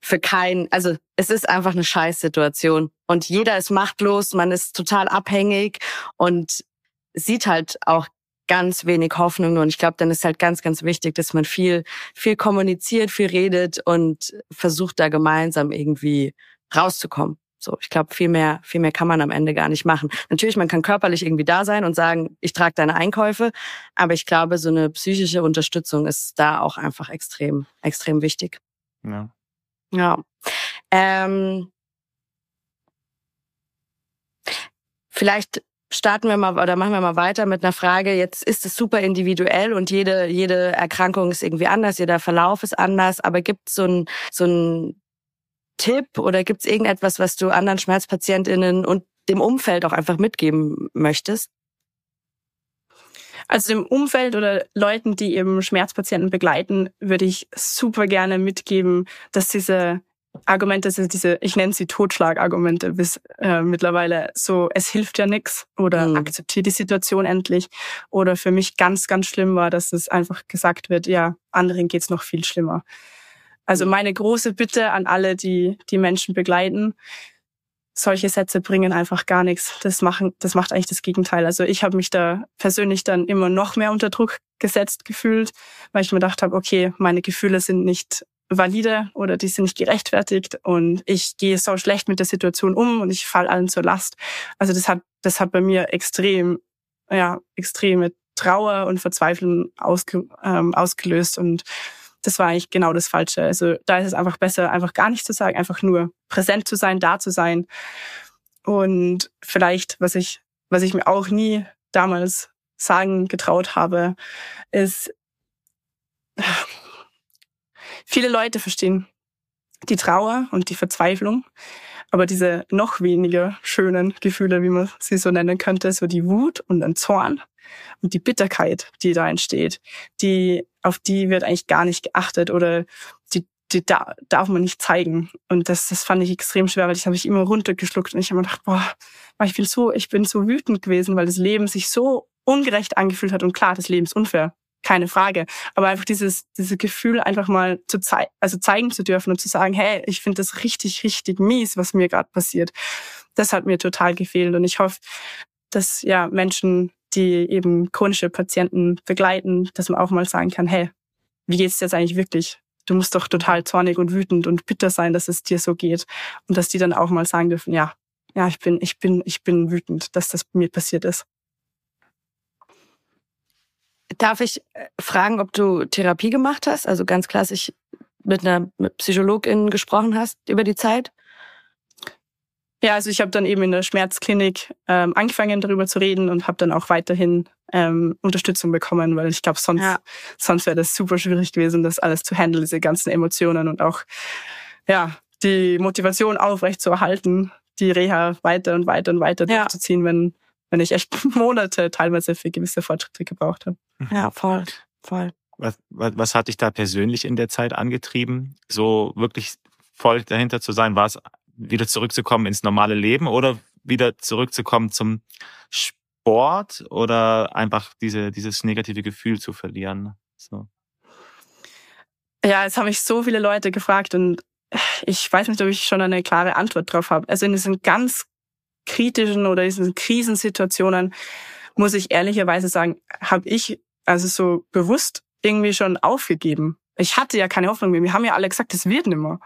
für keinen, also es ist einfach eine Scheißsituation. Und jeder ist machtlos, man ist total abhängig und sieht halt auch ganz wenig Hoffnung. Und ich glaube, dann ist halt ganz, ganz wichtig, dass man viel, viel kommuniziert, viel redet und versucht da gemeinsam irgendwie rauszukommen. So, ich glaube, viel mehr, viel mehr kann man am Ende gar nicht machen. Natürlich, man kann körperlich irgendwie da sein und sagen, ich trage deine Einkäufe, aber ich glaube, so eine psychische Unterstützung ist da auch einfach extrem, extrem wichtig. Ja. Ja. Ähm, vielleicht starten wir mal oder machen wir mal weiter mit einer Frage. Jetzt ist es super individuell und jede, jede Erkrankung ist irgendwie anders, jeder Verlauf ist anders, aber gibt es so ein, so ein Tipp oder gibt es irgendetwas, was du anderen Schmerzpatientinnen und dem Umfeld auch einfach mitgeben möchtest? Also dem Umfeld oder Leuten, die eben Schmerzpatienten begleiten, würde ich super gerne mitgeben, dass diese Argumente, also diese, ich nenne sie Totschlagargumente bis äh, mittlerweile so, es hilft ja nichts oder mhm. akzeptiere die Situation endlich. Oder für mich ganz, ganz schlimm war, dass es einfach gesagt wird, ja, anderen geht's noch viel schlimmer. Also mhm. meine große Bitte an alle, die die Menschen begleiten, solche Sätze bringen einfach gar nichts. Das machen, das macht eigentlich das Gegenteil. Also ich habe mich da persönlich dann immer noch mehr unter Druck gesetzt gefühlt, weil ich mir gedacht habe, okay, meine Gefühle sind nicht valide oder die sind nicht gerechtfertigt und ich gehe so schlecht mit der Situation um und ich fall allen zur Last. Also das hat, das hat bei mir extrem, ja, extreme Trauer und Verzweiflung ausge, ähm, ausgelöst und das war eigentlich genau das Falsche. Also da ist es einfach besser, einfach gar nichts zu sagen, einfach nur präsent zu sein, da zu sein. Und vielleicht, was ich, was ich mir auch nie damals sagen getraut habe, ist, <sighs> viele Leute verstehen die Trauer und die Verzweiflung, aber diese noch weniger schönen Gefühle, wie man sie so nennen könnte, so die Wut und den Zorn und die Bitterkeit, die da entsteht, die auf die wird eigentlich gar nicht geachtet oder die, die da, darf man nicht zeigen. Und das, das fand ich extrem schwer, weil das habe ich immer runtergeschluckt und ich habe mir gedacht, boah, ich bin so, ich bin so wütend gewesen, weil das Leben sich so ungerecht angefühlt hat und klar, das Leben ist unfair, keine Frage. Aber einfach dieses, dieses Gefühl einfach mal zu zeigen, also zeigen zu dürfen und zu sagen, hey, ich finde das richtig, richtig mies, was mir gerade passiert. Das hat mir total gefehlt und ich hoffe, dass ja Menschen die eben chronische Patienten begleiten, dass man auch mal sagen kann, hey, wie geht's dir jetzt eigentlich wirklich? Du musst doch total zornig und wütend und bitter sein, dass es dir so geht. Und dass die dann auch mal sagen dürfen, ja, ja, ich bin, ich bin, ich bin wütend, dass das mir passiert ist. Darf ich äh, fragen, ob du Therapie gemacht hast? Also ganz klassisch mit einer Psychologin gesprochen hast über die Zeit? Ja, also ich habe dann eben in der Schmerzklinik ähm, angefangen darüber zu reden und habe dann auch weiterhin ähm, Unterstützung bekommen, weil ich glaube, sonst, ja. sonst wäre das super schwierig gewesen, das alles zu handeln, diese ganzen Emotionen und auch ja die Motivation aufrecht zu erhalten, die Reha weiter und weiter und weiter ja. durchzuziehen, wenn wenn ich echt <laughs> Monate teilweise für gewisse Fortschritte gebraucht habe. Ja, voll, voll. Was, was, was hat dich da persönlich in der Zeit angetrieben, so wirklich voll dahinter zu sein? War es wieder zurückzukommen ins normale Leben oder wieder zurückzukommen zum Sport oder einfach diese, dieses negative Gefühl zu verlieren? So. Ja, es haben mich so viele Leute gefragt und ich weiß nicht, ob ich schon eine klare Antwort drauf habe. Also in diesen ganz kritischen oder diesen Krisensituationen muss ich ehrlicherweise sagen, habe ich also so bewusst irgendwie schon aufgegeben. Ich hatte ja keine Hoffnung mehr. Wir haben ja alle gesagt, das wird nimmer.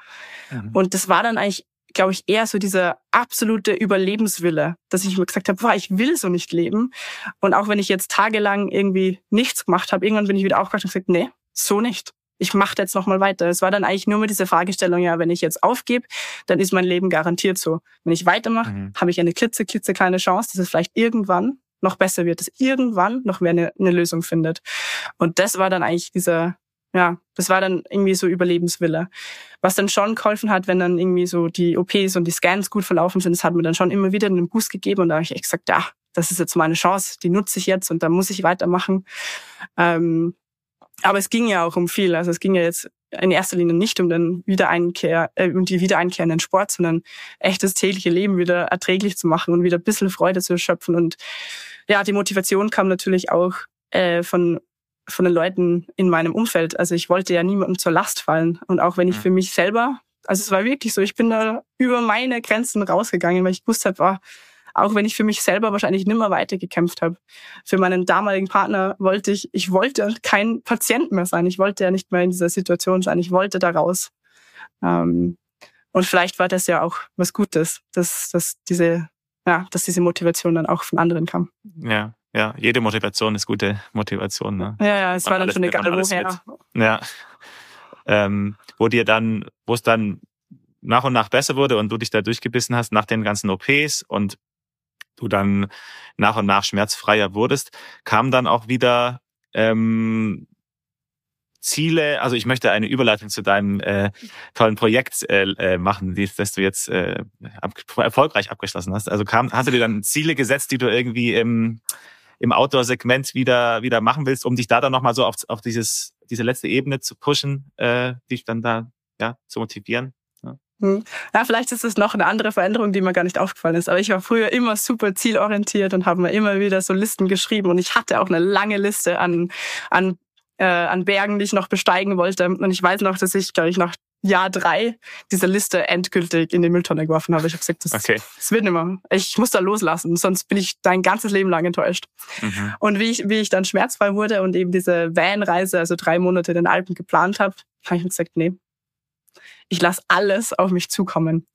Mhm. Und das war dann eigentlich glaube ich, eher so dieser absolute Überlebenswille, dass ich mir gesagt habe, boah, ich will so nicht leben. Und auch wenn ich jetzt tagelang irgendwie nichts gemacht habe, irgendwann bin ich wieder aufgewacht und gesagt, nee, so nicht. Ich mache jetzt noch mal weiter. Es war dann eigentlich nur mit dieser Fragestellung, ja, wenn ich jetzt aufgebe, dann ist mein Leben garantiert so. Wenn ich weitermache, mhm. habe ich eine klitze, klitze kleine Chance, dass es vielleicht irgendwann noch besser wird, dass irgendwann noch wer eine, eine Lösung findet. Und das war dann eigentlich dieser, ja, das war dann irgendwie so Überlebenswille. Was dann schon geholfen hat, wenn dann irgendwie so die OPs und die Scans gut verlaufen sind, das hat mir dann schon immer wieder einen Boost gegeben und da habe ich echt gesagt, ja, das ist jetzt meine Chance, die nutze ich jetzt und da muss ich weitermachen. Ähm, aber es ging ja auch um viel. Also es ging ja jetzt in erster Linie nicht um den Wiedereinkehr, äh, um die Wiedereinkehr in den Sport, sondern echt das tägliche Leben wieder erträglich zu machen und wieder ein bisschen Freude zu schöpfen. Und ja, die Motivation kam natürlich auch äh, von von den Leuten in meinem Umfeld. Also ich wollte ja niemandem zur Last fallen. Und auch wenn ich für mich selber, also es war wirklich so, ich bin da über meine Grenzen rausgegangen, weil ich gewusst habe, oh, auch wenn ich für mich selber wahrscheinlich nimmer weitergekämpft habe. Für meinen damaligen Partner wollte ich, ich wollte kein Patient mehr sein. Ich wollte ja nicht mehr in dieser Situation sein. Ich wollte da raus. Ähm, und vielleicht war das ja auch was Gutes, dass, dass diese, ja, dass diese Motivation dann auch von anderen kam. Ja, ja, jede Motivation ist gute Motivation. Ne? Ja, ja, es war dann schon egal, woher. Ja. Ähm, wo dir dann, wo es dann nach und nach besser wurde und du dich da durchgebissen hast nach den ganzen OPs und du dann nach und nach schmerzfreier wurdest, kam dann auch wieder ähm, Ziele, also ich möchte eine Überleitung zu deinem äh, tollen Projekt äh, äh, machen, die, das du jetzt äh, ab, erfolgreich abgeschlossen hast. Also kam, hast du dir dann Ziele gesetzt, die du irgendwie im, im Outdoor-Segment wieder, wieder machen willst, um dich da dann nochmal so auf, auf dieses, diese letzte Ebene zu pushen, äh, dich dann da ja, zu motivieren? Hm. Ja, vielleicht ist es noch eine andere Veränderung, die mir gar nicht aufgefallen ist. Aber ich war früher immer super zielorientiert und habe mir immer wieder so Listen geschrieben. Und ich hatte auch eine lange Liste an, an, äh, an Bergen, die ich noch besteigen wollte. Und ich weiß noch, dass ich, glaube ich, nach Jahr drei diese Liste endgültig in die Mülltonne geworfen habe. Ich habe gesagt, das, okay. das wird nicht mehr. Ich muss da loslassen, sonst bin ich dein ganzes Leben lang enttäuscht. Mhm. Und wie ich, wie ich dann schmerzfrei wurde und eben diese Van-Reise, also drei Monate in den Alpen geplant habe, habe ich mir gesagt, nee, ich lasse alles auf mich zukommen.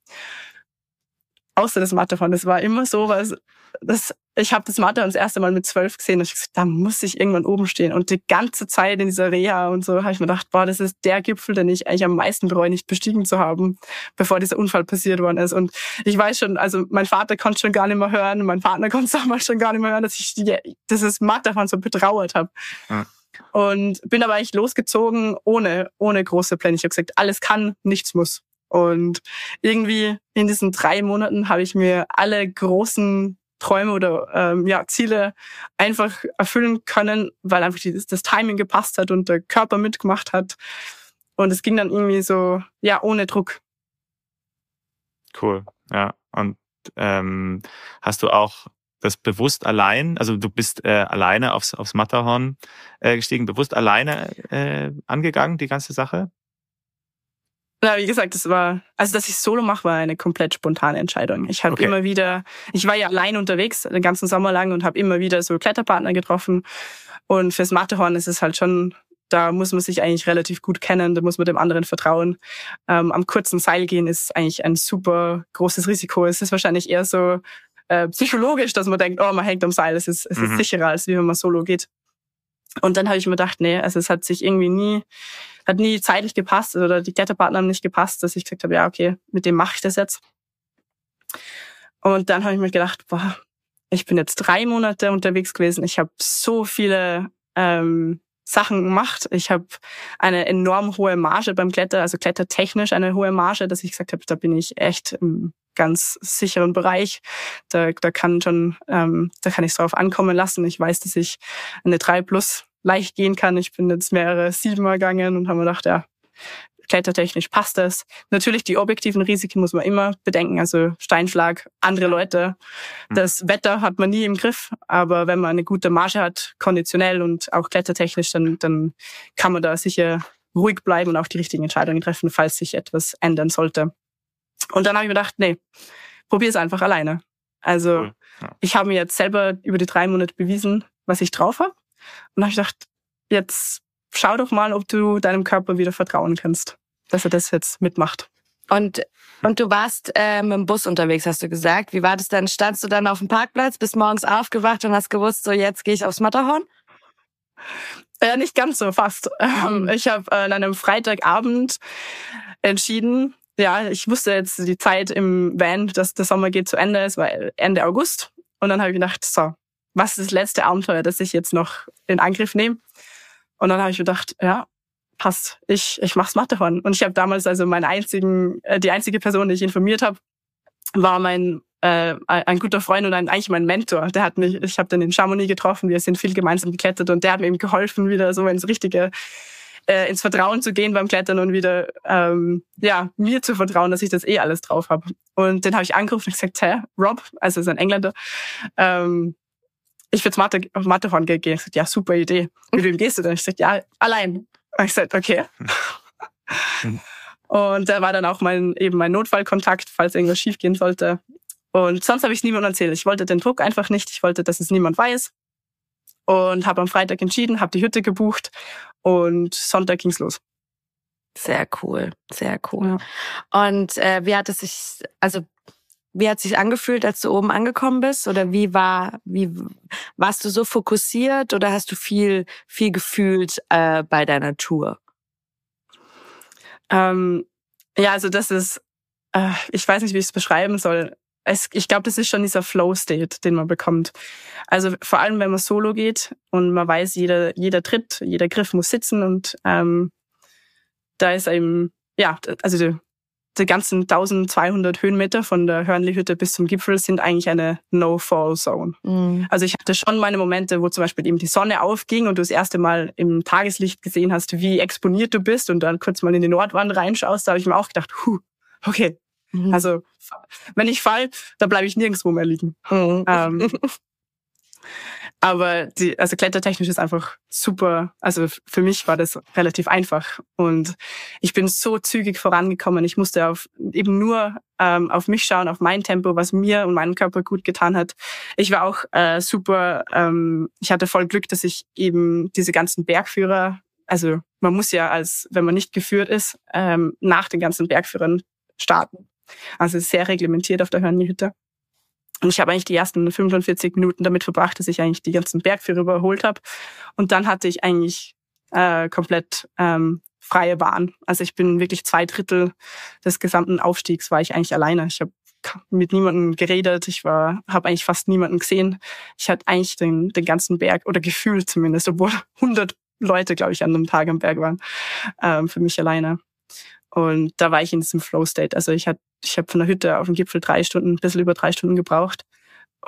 Außer das Matterhorn. Das war immer so, was das, ich habe das Matterhorn das erste Mal mit zwölf gesehen und ich gesagt, da muss ich irgendwann oben stehen. Und die ganze Zeit in dieser Reha und so habe ich mir gedacht, boah, das ist der Gipfel, den ich eigentlich am meisten bereue, nicht bestiegen zu haben, bevor dieser Unfall passiert worden ist. Und ich weiß schon, also mein Vater konnte schon gar nicht mehr hören, mein Partner <laughs> konnte damals schon gar nicht mehr hören, dass ich dieses Matterhorn so betrauert habe. Ja. Und bin aber eigentlich losgezogen ohne, ohne große Pläne. Ich habe gesagt, alles kann, nichts muss. Und irgendwie in diesen drei Monaten habe ich mir alle großen Träume oder ähm, ja, Ziele einfach erfüllen können, weil einfach die, das Timing gepasst hat und der Körper mitgemacht hat. Und es ging dann irgendwie so, ja, ohne Druck. Cool, ja. Und ähm, hast du auch das bewusst allein, also du bist äh, alleine aufs, aufs Matterhorn äh, gestiegen, bewusst alleine äh, angegangen, die ganze Sache? Na, wie gesagt, das war, also dass ich Solo mache, war eine komplett spontane Entscheidung. Ich habe okay. immer wieder, ich war ja allein unterwegs den ganzen Sommer lang und habe immer wieder so Kletterpartner getroffen. Und fürs Matterhorn ist es halt schon, da muss man sich eigentlich relativ gut kennen, da muss man dem anderen vertrauen. Ähm, am kurzen Seil gehen ist eigentlich ein super großes Risiko. Es ist wahrscheinlich eher so äh, psychologisch, dass man denkt, oh, man hängt am Seil, es ist, es mhm. ist sicherer, als wie wenn man solo geht. Und dann habe ich mir gedacht, nee, also es hat sich irgendwie nie, hat nie zeitlich gepasst oder die Kletterpartner haben nicht gepasst, dass ich gesagt habe, ja, okay, mit dem mache ich das jetzt. Und dann habe ich mir gedacht, boah, ich bin jetzt drei Monate unterwegs gewesen. Ich habe so viele ähm, Sachen gemacht. Ich habe eine enorm hohe Marge beim Kletter, also klettertechnisch eine hohe Marge, dass ich gesagt habe, da bin ich echt im ganz sicheren Bereich. Da, da kann schon, ähm, da kann ich es drauf ankommen lassen. Ich weiß, dass ich eine 3 plus leicht gehen kann. Ich bin jetzt mehrere Siebener gegangen und habe mir gedacht, ja, klettertechnisch passt das. Natürlich die objektiven Risiken muss man immer bedenken, also Steinschlag, andere Leute. Das Wetter hat man nie im Griff, aber wenn man eine gute Marge hat, konditionell und auch klettertechnisch, dann, dann kann man da sicher ruhig bleiben und auch die richtigen Entscheidungen treffen, falls sich etwas ändern sollte. Und dann habe ich mir gedacht, nee, probier es einfach alleine. Also cool. ja. ich habe mir jetzt selber über die drei Monate bewiesen, was ich drauf habe. Und habe ich gedacht, jetzt schau doch mal, ob du deinem Körper wieder vertrauen kannst, dass er das jetzt mitmacht. Und, und du warst äh, mit dem Bus unterwegs, hast du gesagt. Wie war das dann? Standst du dann auf dem Parkplatz, bist morgens aufgewacht und hast gewusst, so jetzt gehe ich aufs Matterhorn? Äh, nicht ganz so, fast. Ähm, mhm. Ich habe äh, an einem Freitagabend entschieden, ja, ich wusste jetzt die Zeit im Van, dass der Sommer geht zu Ende, es war Ende August. Und dann habe ich gedacht, so, was ist das letzte Abenteuer, das ich jetzt noch in Angriff nehme? Und dann habe ich gedacht, ja, passt, ich, ich mach's Matterhorn. Und ich habe damals also meinen einzigen, äh, die einzige Person, die ich informiert habe, war mein äh, ein guter Freund und ein, eigentlich mein Mentor. Der hat mich, ich habe dann in Chamonix getroffen, wir sind viel gemeinsam geklettert und der hat mir eben geholfen, wieder so ins richtige äh, ins Vertrauen zu gehen beim Klettern und wieder ähm, ja mir zu vertrauen, dass ich das eh alles drauf habe. Und den habe ich angerufen und gesagt, hä, Rob, also ist ein Engländer, ähm, ich will Mathe, auf Matterhorn gehen. Ich gesagt, ja, super Idee. Mit wem gehst du denn? Ich gesagt, ja, allein. Ich gesagt, okay. <laughs> und der war dann auch mein, eben mein Notfallkontakt, falls irgendwas schiefgehen sollte. Und sonst habe ich es niemandem erzählt. Ich wollte den Druck einfach nicht. Ich wollte, dass es niemand weiß. Und habe am Freitag entschieden, habe die Hütte gebucht und Sonntag ging's los. Sehr cool, sehr cool. Ja. Und äh, wie hat es sich, also wie hat es sich angefühlt, als du oben angekommen bist? Oder wie war, wie warst du so fokussiert oder hast du viel, viel gefühlt äh, bei deiner Tour? Ähm, ja, also das ist, äh, ich weiß nicht, wie ich es beschreiben soll. Es, ich glaube, das ist schon dieser Flow-State, den man bekommt. Also vor allem, wenn man solo geht und man weiß, jeder, jeder Tritt, jeder Griff muss sitzen und ähm, da ist eben, ja, also die ganzen 1200 Höhenmeter von der Hörnli-Hütte bis zum Gipfel sind eigentlich eine No-Fall-Zone. Mhm. Also ich hatte schon meine Momente, wo zum Beispiel eben die Sonne aufging und du das erste Mal im Tageslicht gesehen hast, wie exponiert du bist und dann kurz mal in die Nordwand reinschaust, da habe ich mir auch gedacht, huh, okay. Mhm. Also wenn ich fall, da bleibe ich nirgendwo mehr liegen. Mhm. Ähm, <laughs> Aber die, also klettertechnisch ist einfach super. Also für mich war das relativ einfach und ich bin so zügig vorangekommen. Ich musste auf eben nur ähm, auf mich schauen, auf mein Tempo, was mir und meinem Körper gut getan hat. Ich war auch äh, super. Ähm, ich hatte voll Glück, dass ich eben diese ganzen Bergführer also man muss ja als, wenn man nicht geführt ist, ähm, nach den ganzen Bergführern starten. Also sehr reglementiert auf der Hörnli-Hütte. Und ich habe eigentlich die ersten 45 Minuten damit verbracht, dass ich eigentlich die ganzen Bergführer überholt habe. Und dann hatte ich eigentlich äh, komplett ähm, freie Bahn. Also ich bin wirklich zwei Drittel des gesamten Aufstiegs war ich eigentlich alleine. Ich habe mit niemandem geredet. Ich war, habe eigentlich fast niemanden gesehen. Ich hatte eigentlich den, den ganzen Berg oder gefühlt zumindest, obwohl 100 Leute, glaube ich, an einem Tag am Berg waren, ähm, für mich alleine. Und da war ich in diesem Flow State. Also ich hatte ich habe von der Hütte auf den Gipfel drei Stunden, ein bisschen über drei Stunden gebraucht.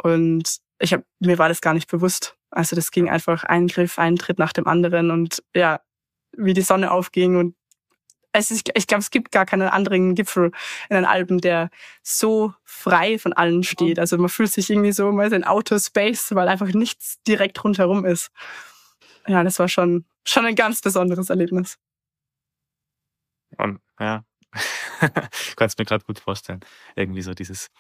Und ich hab, mir war das gar nicht bewusst. Also das ging einfach ein Griff, ein Tritt nach dem anderen und ja, wie die Sonne aufging und es ist, ich glaube, es gibt gar keinen anderen Gipfel in den Alpen, der so frei von allen steht. Also man fühlt sich irgendwie so mal in Outer Space, weil einfach nichts direkt rundherum ist. Ja, das war schon, schon ein ganz besonderes Erlebnis. Und ja, <laughs> Kannst mir gerade gut vorstellen. Irgendwie so dieses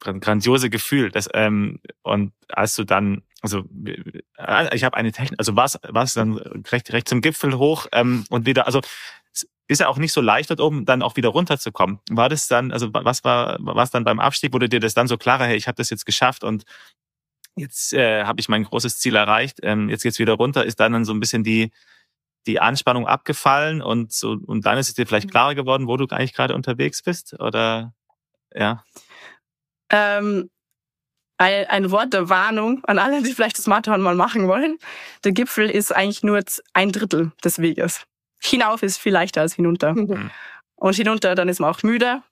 grandiose Gefühl. Das, ähm, und als du dann, also äh, ich habe eine Technik, also was was dann recht, recht zum Gipfel hoch ähm, und wieder, also ist ja auch nicht so leicht dort oben dann auch wieder runterzukommen. War das dann, also was war was dann beim Abstieg, wurde dir das dann so klarer, hey, ich habe das jetzt geschafft und jetzt äh, habe ich mein großes Ziel erreicht, ähm, jetzt geht's wieder runter, ist dann, dann so ein bisschen die die Anspannung abgefallen und so und dann ist es dir vielleicht mhm. klarer geworden, wo du eigentlich gerade unterwegs bist oder ja? Ähm, ein, ein Wort der Warnung an alle, die vielleicht das Marathon mal machen wollen. Der Gipfel ist eigentlich nur ein Drittel des Weges. Hinauf ist viel leichter als hinunter. Mhm. Und hinunter, dann ist man auch müde.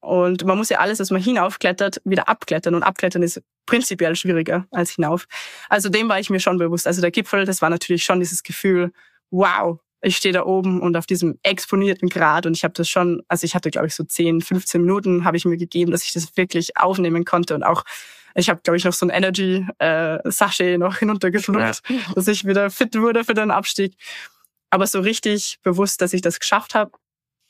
Und man muss ja alles, was man hinaufklettert, wieder abklettern. Und abklettern ist prinzipiell schwieriger als hinauf. Also dem war ich mir schon bewusst. Also der Gipfel, das war natürlich schon dieses Gefühl, wow, ich stehe da oben und auf diesem exponierten Grad und ich habe das schon, also ich hatte glaube ich so 10, 15 Minuten habe ich mir gegeben, dass ich das wirklich aufnehmen konnte und auch ich habe glaube ich noch so ein Energy äh, Sachet noch <laughs> hinuntergeschluckt, ja. dass ich wieder fit wurde für den Abstieg. Aber so richtig bewusst, dass ich das geschafft habe,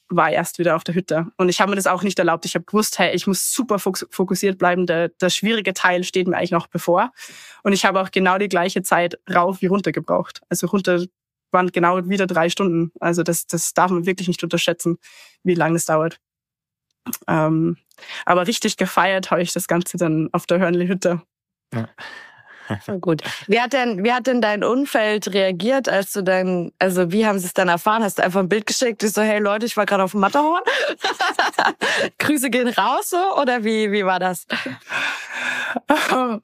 war erst wieder auf der Hütte. Und ich habe mir das auch nicht erlaubt. Ich habe gewusst, hey, ich muss super fokussiert bleiben. Der, der schwierige Teil steht mir eigentlich noch bevor. Und ich habe auch genau die gleiche Zeit rauf wie runter gebraucht. Also runter waren genau wieder drei Stunden. Also das, das darf man wirklich nicht unterschätzen, wie lange es dauert. Ähm, aber richtig gefeiert habe ich das Ganze dann auf der Hörnli-Hütte. Ja. Gut. Wie hat denn, wie hat denn dein Umfeld reagiert, als du dann, also wie haben sie es dann erfahren? Hast du einfach ein Bild geschickt? Ich so, hey Leute, ich war gerade auf dem Matterhorn. <laughs> Grüße gehen raus, so? Oder wie, wie war das? <laughs>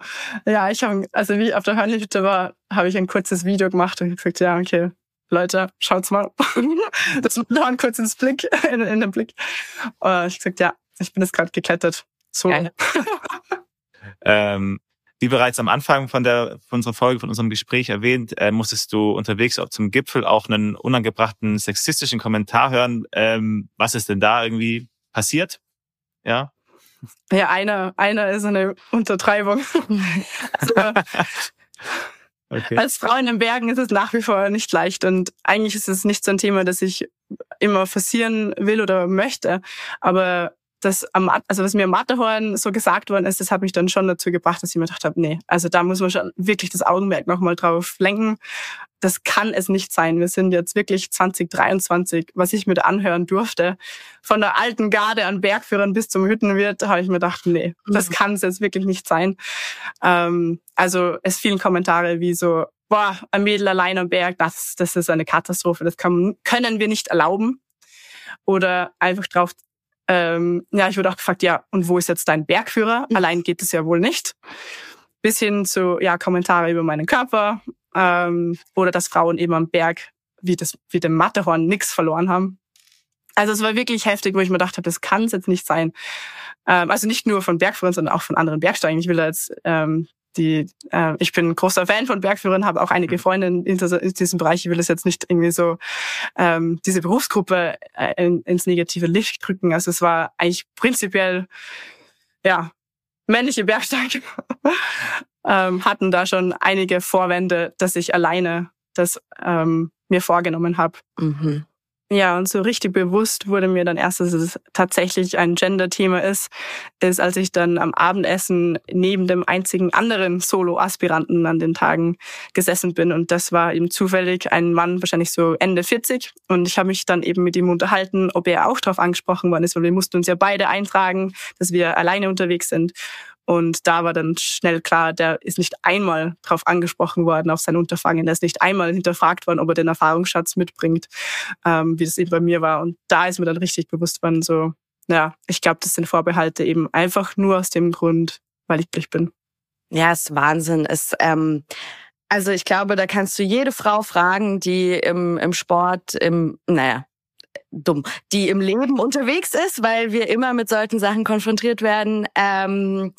ja, ich habe, also wie auf der Hörnli-Hütte war, habe ich ein kurzes Video gemacht und gesagt, ja, okay, Leute, schaut's mal. <laughs> das Matterhorn kurz ins Blick, in, in den Blick. Und ich gesagt, ja, ich bin jetzt gerade geklettert. So. ähm, wie bereits am Anfang von der von unserer Folge, von unserem Gespräch erwähnt, äh, musstest du unterwegs auch zum Gipfel auch einen unangebrachten sexistischen Kommentar hören. Ähm, was ist denn da irgendwie passiert? Ja. Ja, einer, einer ist eine Untertreibung. <laughs> also, okay. Als Frau in den Bergen ist es nach wie vor nicht leicht und eigentlich ist es nicht so ein Thema, das ich immer forcieren will oder möchte. Aber das am, also was mir am Matterhorn so gesagt worden ist, das hat mich dann schon dazu gebracht, dass ich mir gedacht habe, nee, also da muss man schon wirklich das Augenmerk nochmal drauf lenken. Das kann es nicht sein. Wir sind jetzt wirklich 2023, was ich mir anhören durfte. Von der alten Garde an Bergführern bis zum Hüttenwirt, habe ich mir gedacht, nee, das mhm. kann es jetzt wirklich nicht sein. Ähm, also es fielen Kommentare wie so, boah, ein Mädel allein am Berg, das, das ist eine Katastrophe, das kann, können wir nicht erlauben. Oder einfach drauf ähm, ja, ich wurde auch gefragt, ja, und wo ist jetzt dein Bergführer? Mhm. Allein geht es ja wohl nicht. Bis hin zu, ja, Kommentare über meinen Körper ähm, oder dass Frauen eben am Berg wie, das, wie dem Matterhorn nichts verloren haben. Also es war wirklich heftig, wo ich mir gedacht habe, das kann es jetzt nicht sein. Ähm, also nicht nur von Bergführern, sondern auch von anderen Bergsteigen. Ich will da jetzt ähm, die, äh, ich bin großer Fan von Bergführern, habe auch einige mhm. Freunde in, in, diesem Bereich. Ich will es jetzt nicht irgendwie so ähm, diese Berufsgruppe äh, in, ins negative Licht drücken. Also es war eigentlich prinzipiell ja männliche Bergsteiger <laughs> ähm, hatten da schon einige Vorwände, dass ich alleine das ähm, mir vorgenommen habe. Mhm. Ja, und so richtig bewusst wurde mir dann erst, dass es tatsächlich ein Gender-Thema ist, ist, als ich dann am Abendessen neben dem einzigen anderen Solo-Aspiranten an den Tagen gesessen bin. Und das war eben zufällig ein Mann, wahrscheinlich so Ende 40. Und ich habe mich dann eben mit ihm unterhalten, ob er auch darauf angesprochen worden ist, weil wir mussten uns ja beide eintragen, dass wir alleine unterwegs sind. Und da war dann schnell klar, der ist nicht einmal darauf angesprochen worden auf sein Unterfangen. Der ist nicht einmal hinterfragt worden, ob er den Erfahrungsschatz mitbringt, ähm, wie das eben bei mir war. Und da ist mir dann richtig bewusst worden, so, ja, ich glaube, das sind Vorbehalte eben einfach nur aus dem Grund, weil ich glücklich bin. Ja, ist Wahnsinn. Es, ähm, also ich glaube, da kannst du jede Frau fragen, die im, im Sport, im, naja, dumm, die im Leben unterwegs ist, weil wir immer mit solchen Sachen konfrontiert werden. Ähm,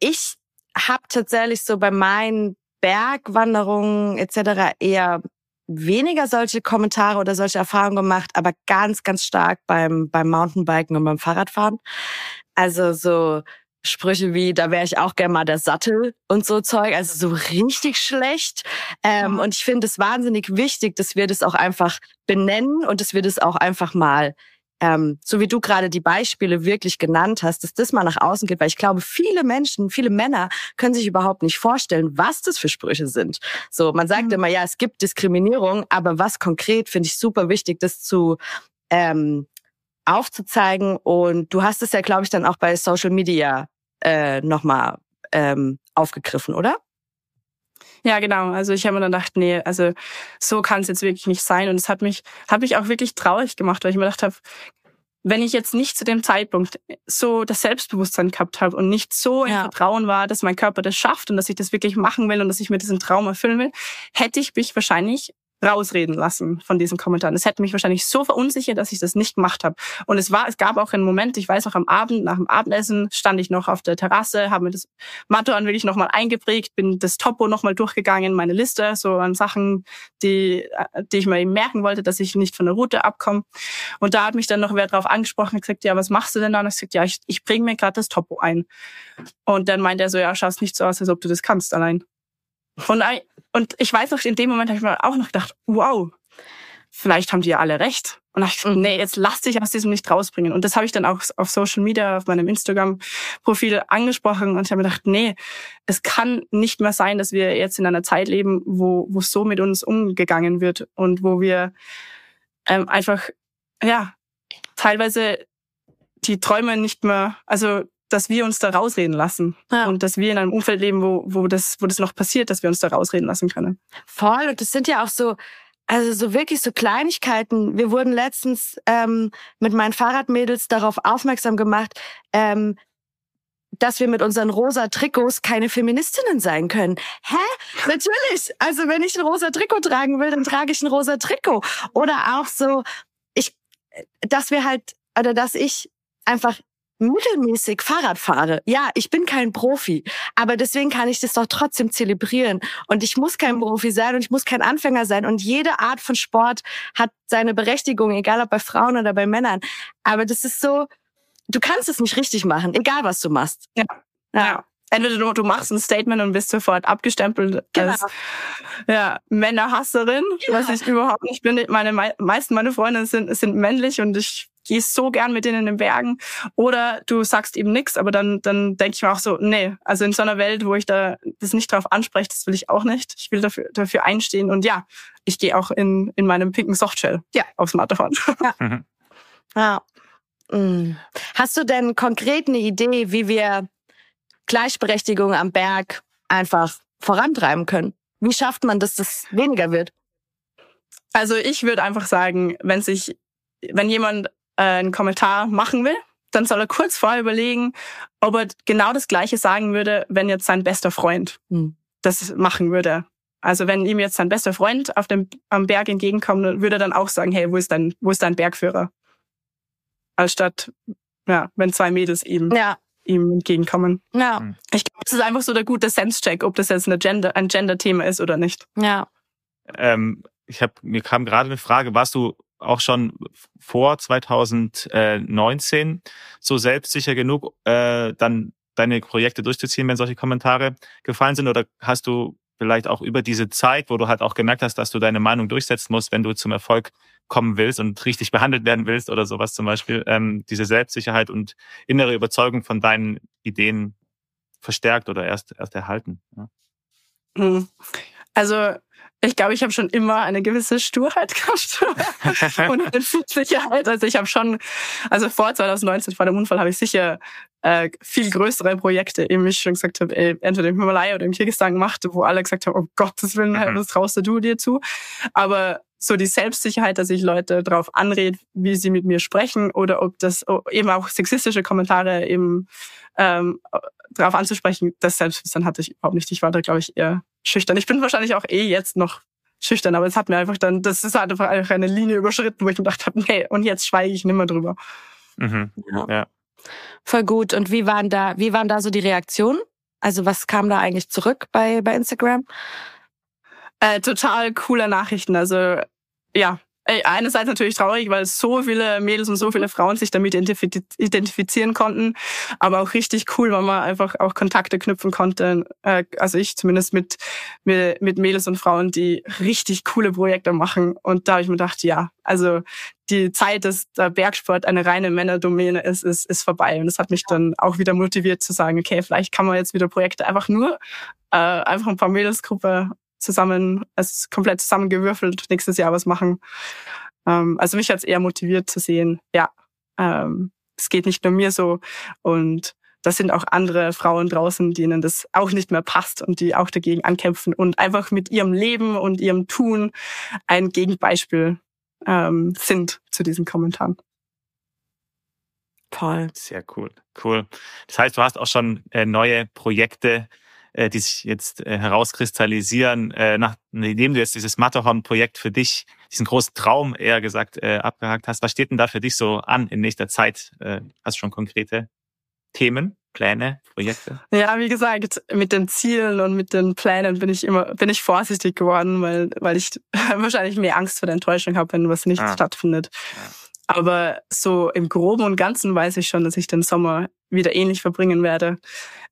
ich habe tatsächlich so bei meinen Bergwanderungen etc. eher weniger solche Kommentare oder solche Erfahrungen gemacht, aber ganz, ganz stark beim, beim Mountainbiken und beim Fahrradfahren. Also so Sprüche wie, da wäre ich auch gerne mal der Sattel und so Zeug, also so richtig schlecht. Ähm. Und ich finde es wahnsinnig wichtig, dass wir das auch einfach benennen und dass wir das auch einfach mal, ähm, so wie du gerade die Beispiele wirklich genannt hast, dass das mal nach außen geht, weil ich glaube, viele Menschen, viele Männer können sich überhaupt nicht vorstellen, was das für Sprüche sind. So, man sagt mhm. immer, ja, es gibt Diskriminierung, aber was konkret finde ich super wichtig, das zu ähm, aufzuzeigen. Und du hast es ja, glaube ich, dann auch bei Social Media äh, nochmal ähm, aufgegriffen, oder? Ja, genau. Also ich habe mir dann gedacht, nee, also so kann es jetzt wirklich nicht sein. Und es hat mich, hat mich auch wirklich traurig gemacht, weil ich mir gedacht habe, wenn ich jetzt nicht zu dem Zeitpunkt so das Selbstbewusstsein gehabt habe und nicht so im Vertrauen war, dass mein Körper das schafft und dass ich das wirklich machen will und dass ich mir diesen Traum erfüllen will, hätte ich mich wahrscheinlich rausreden lassen von diesen Kommentaren. Es hätte mich wahrscheinlich so verunsichert, dass ich das nicht gemacht habe. Und es war, es gab auch einen Moment, ich weiß auch am Abend, nach dem Abendessen stand ich noch auf der Terrasse, habe mir das Motto an wirklich nochmal eingeprägt, bin das Topo nochmal durchgegangen, meine Liste, so an Sachen, die, die ich mir eben merken wollte, dass ich nicht von der Route abkomme. Und da hat mich dann noch wer drauf angesprochen und gesagt, ja, was machst du denn da? Und ich gesagt, ja, ich, ich bringe mir gerade das Topo ein. Und dann meint er so, ja, schaust nicht so aus, als ob du das kannst allein. Und, und ich weiß noch, in dem Moment habe ich mir auch noch gedacht, wow, vielleicht haben die ja alle recht. Und ich dachte, nee, jetzt lass dich aus diesem nicht rausbringen. Und das habe ich dann auch auf Social Media, auf meinem Instagram-Profil angesprochen. Und ich habe mir gedacht, nee, es kann nicht mehr sein, dass wir jetzt in einer Zeit leben, wo, wo so mit uns umgegangen wird und wo wir ähm, einfach, ja, teilweise die Träume nicht mehr, also dass wir uns da rausreden lassen ja. und dass wir in einem Umfeld leben, wo, wo, das, wo das noch passiert, dass wir uns da rausreden lassen können. Voll. Und das sind ja auch so, also so wirklich so Kleinigkeiten. Wir wurden letztens ähm, mit meinen Fahrradmädels darauf aufmerksam gemacht, ähm, dass wir mit unseren rosa Trikots keine Feministinnen sein können. Hä? Natürlich. Also wenn ich ein rosa Trikot tragen will, dann trage ich ein rosa Trikot. Oder auch so, ich, dass wir halt, oder dass ich einfach mittelmäßig Fahrrad fahre. Ja, ich bin kein Profi, aber deswegen kann ich das doch trotzdem zelebrieren. Und ich muss kein Profi sein und ich muss kein Anfänger sein. Und jede Art von Sport hat seine Berechtigung, egal ob bei Frauen oder bei Männern. Aber das ist so, du kannst es nicht richtig machen, egal was du machst. Ja. ja. Entweder du, du machst ein Statement und bist sofort abgestempelt genau. als ja, Männerhasserin, ja. was ich überhaupt nicht bin. Meine meisten meiner Freunde sind, sind männlich und ich gehe so gern mit denen in den Bergen. Oder du sagst eben nichts, aber dann, dann denke ich mir auch so, nee, also in so einer Welt, wo ich da das nicht drauf anspreche, das will ich auch nicht. Ich will dafür, dafür einstehen. Und ja, ich gehe auch in, in meinem pinken Softshell ja. aufs Matterhorn. <laughs> Ja. Mhm. ja. Mm. Hast du denn konkret eine Idee, wie wir Gleichberechtigung am Berg einfach vorantreiben können? Wie schafft man, dass das weniger wird? Also ich würde einfach sagen, wenn sich, wenn jemand äh, einen Kommentar machen will, dann soll er kurz vorher überlegen, ob er genau das Gleiche sagen würde, wenn jetzt sein bester Freund hm. das machen würde. Also wenn ihm jetzt sein bester Freund auf dem am Berg entgegenkommt, würde er dann auch sagen, hey, wo ist dein, wo ist dein Bergführer? Als statt, ja, wenn zwei Mädels eben ja. Ihm entgegenkommen. Ja. Hm. Ich glaube, das ist einfach so der gute Sense-Check, ob das jetzt eine Gender, ein Gender-Thema ist oder nicht. Ja. Ähm, ich habe mir kam gerade eine Frage, warst du auch schon vor 2019 so selbstsicher genug, äh, dann deine Projekte durchzuziehen, wenn solche Kommentare gefallen sind? Oder hast du vielleicht auch über diese Zeit, wo du halt auch gemerkt hast, dass du deine Meinung durchsetzen musst, wenn du zum Erfolg kommen willst und richtig behandelt werden willst oder sowas zum Beispiel, ähm, diese Selbstsicherheit und innere Überzeugung von deinen Ideen verstärkt oder erst erst erhalten? Ja? Hm. Also ich glaube, ich habe schon immer eine gewisse Sturheit <laughs> gehabt <laughs> und eine Sicherheit. Also ich habe schon, also vor 2019, vor dem Unfall, habe ich sicher äh, viel größere Projekte, eben wie ich schon gesagt habe, ey, entweder im Himalaya oder im Kirgisistan gemacht, wo alle gesagt haben, oh Gottes Willen, mhm. was traust du dir zu? Aber so die Selbstsicherheit, dass ich Leute darauf anrede, wie sie mit mir sprechen oder ob das eben auch sexistische Kommentare eben ähm, darauf anzusprechen, das Selbstbewusstsein hatte ich überhaupt nicht. Ich war da, glaube ich, eher schüchtern. Ich bin wahrscheinlich auch eh jetzt noch schüchtern, aber es hat mir einfach dann, das ist halt einfach eine Linie überschritten, wo ich mir gedacht habe, nee, und jetzt schweige ich nimmer drüber. Mhm. Ja. ja. Voll gut. Und wie waren da, wie waren da so die Reaktionen? Also was kam da eigentlich zurück bei, bei Instagram? Äh, total coole Nachrichten. Also ja, einerseits natürlich traurig, weil so viele Mädels und so viele Frauen sich damit identifizieren konnten, aber auch richtig cool, weil man einfach auch Kontakte knüpfen konnte. Äh, also ich zumindest mit, mit, Mädels und Frauen, die richtig coole Projekte machen. Und da habe ich mir gedacht, ja, also die Zeit, dass der Bergsport eine reine Männerdomäne ist, ist, ist vorbei. Und das hat mich dann auch wieder motiviert zu sagen, okay, vielleicht kann man jetzt wieder Projekte einfach nur, äh, einfach ein paar Mädelsgruppe zusammen, also komplett zusammengewürfelt nächstes Jahr was machen. Ähm, also mich hat es eher motiviert zu sehen, ja, ähm, es geht nicht nur mir so und das sind auch andere Frauen draußen, denen das auch nicht mehr passt und die auch dagegen ankämpfen und einfach mit ihrem Leben und ihrem Tun ein Gegenbeispiel ähm, sind zu diesen Kommentaren. Toll. Sehr cool. Cool. Das heißt, du hast auch schon äh, neue Projekte äh, die sich jetzt äh, herauskristallisieren, äh, nachdem du jetzt dieses Matterhorn-Projekt für dich, diesen großen Traum eher gesagt, äh, abgehakt hast. Was steht denn da für dich so an in nächster Zeit? Äh, hast du schon konkrete Themen? Pläne, Projekte? Ja, wie gesagt, mit den Zielen und mit den Plänen bin ich immer, bin ich vorsichtig geworden, weil, weil ich <laughs> wahrscheinlich mehr Angst vor der Enttäuschung habe, wenn was nicht ah. stattfindet. Ja. Aber so im Groben und Ganzen weiß ich schon, dass ich den Sommer wieder ähnlich verbringen werde.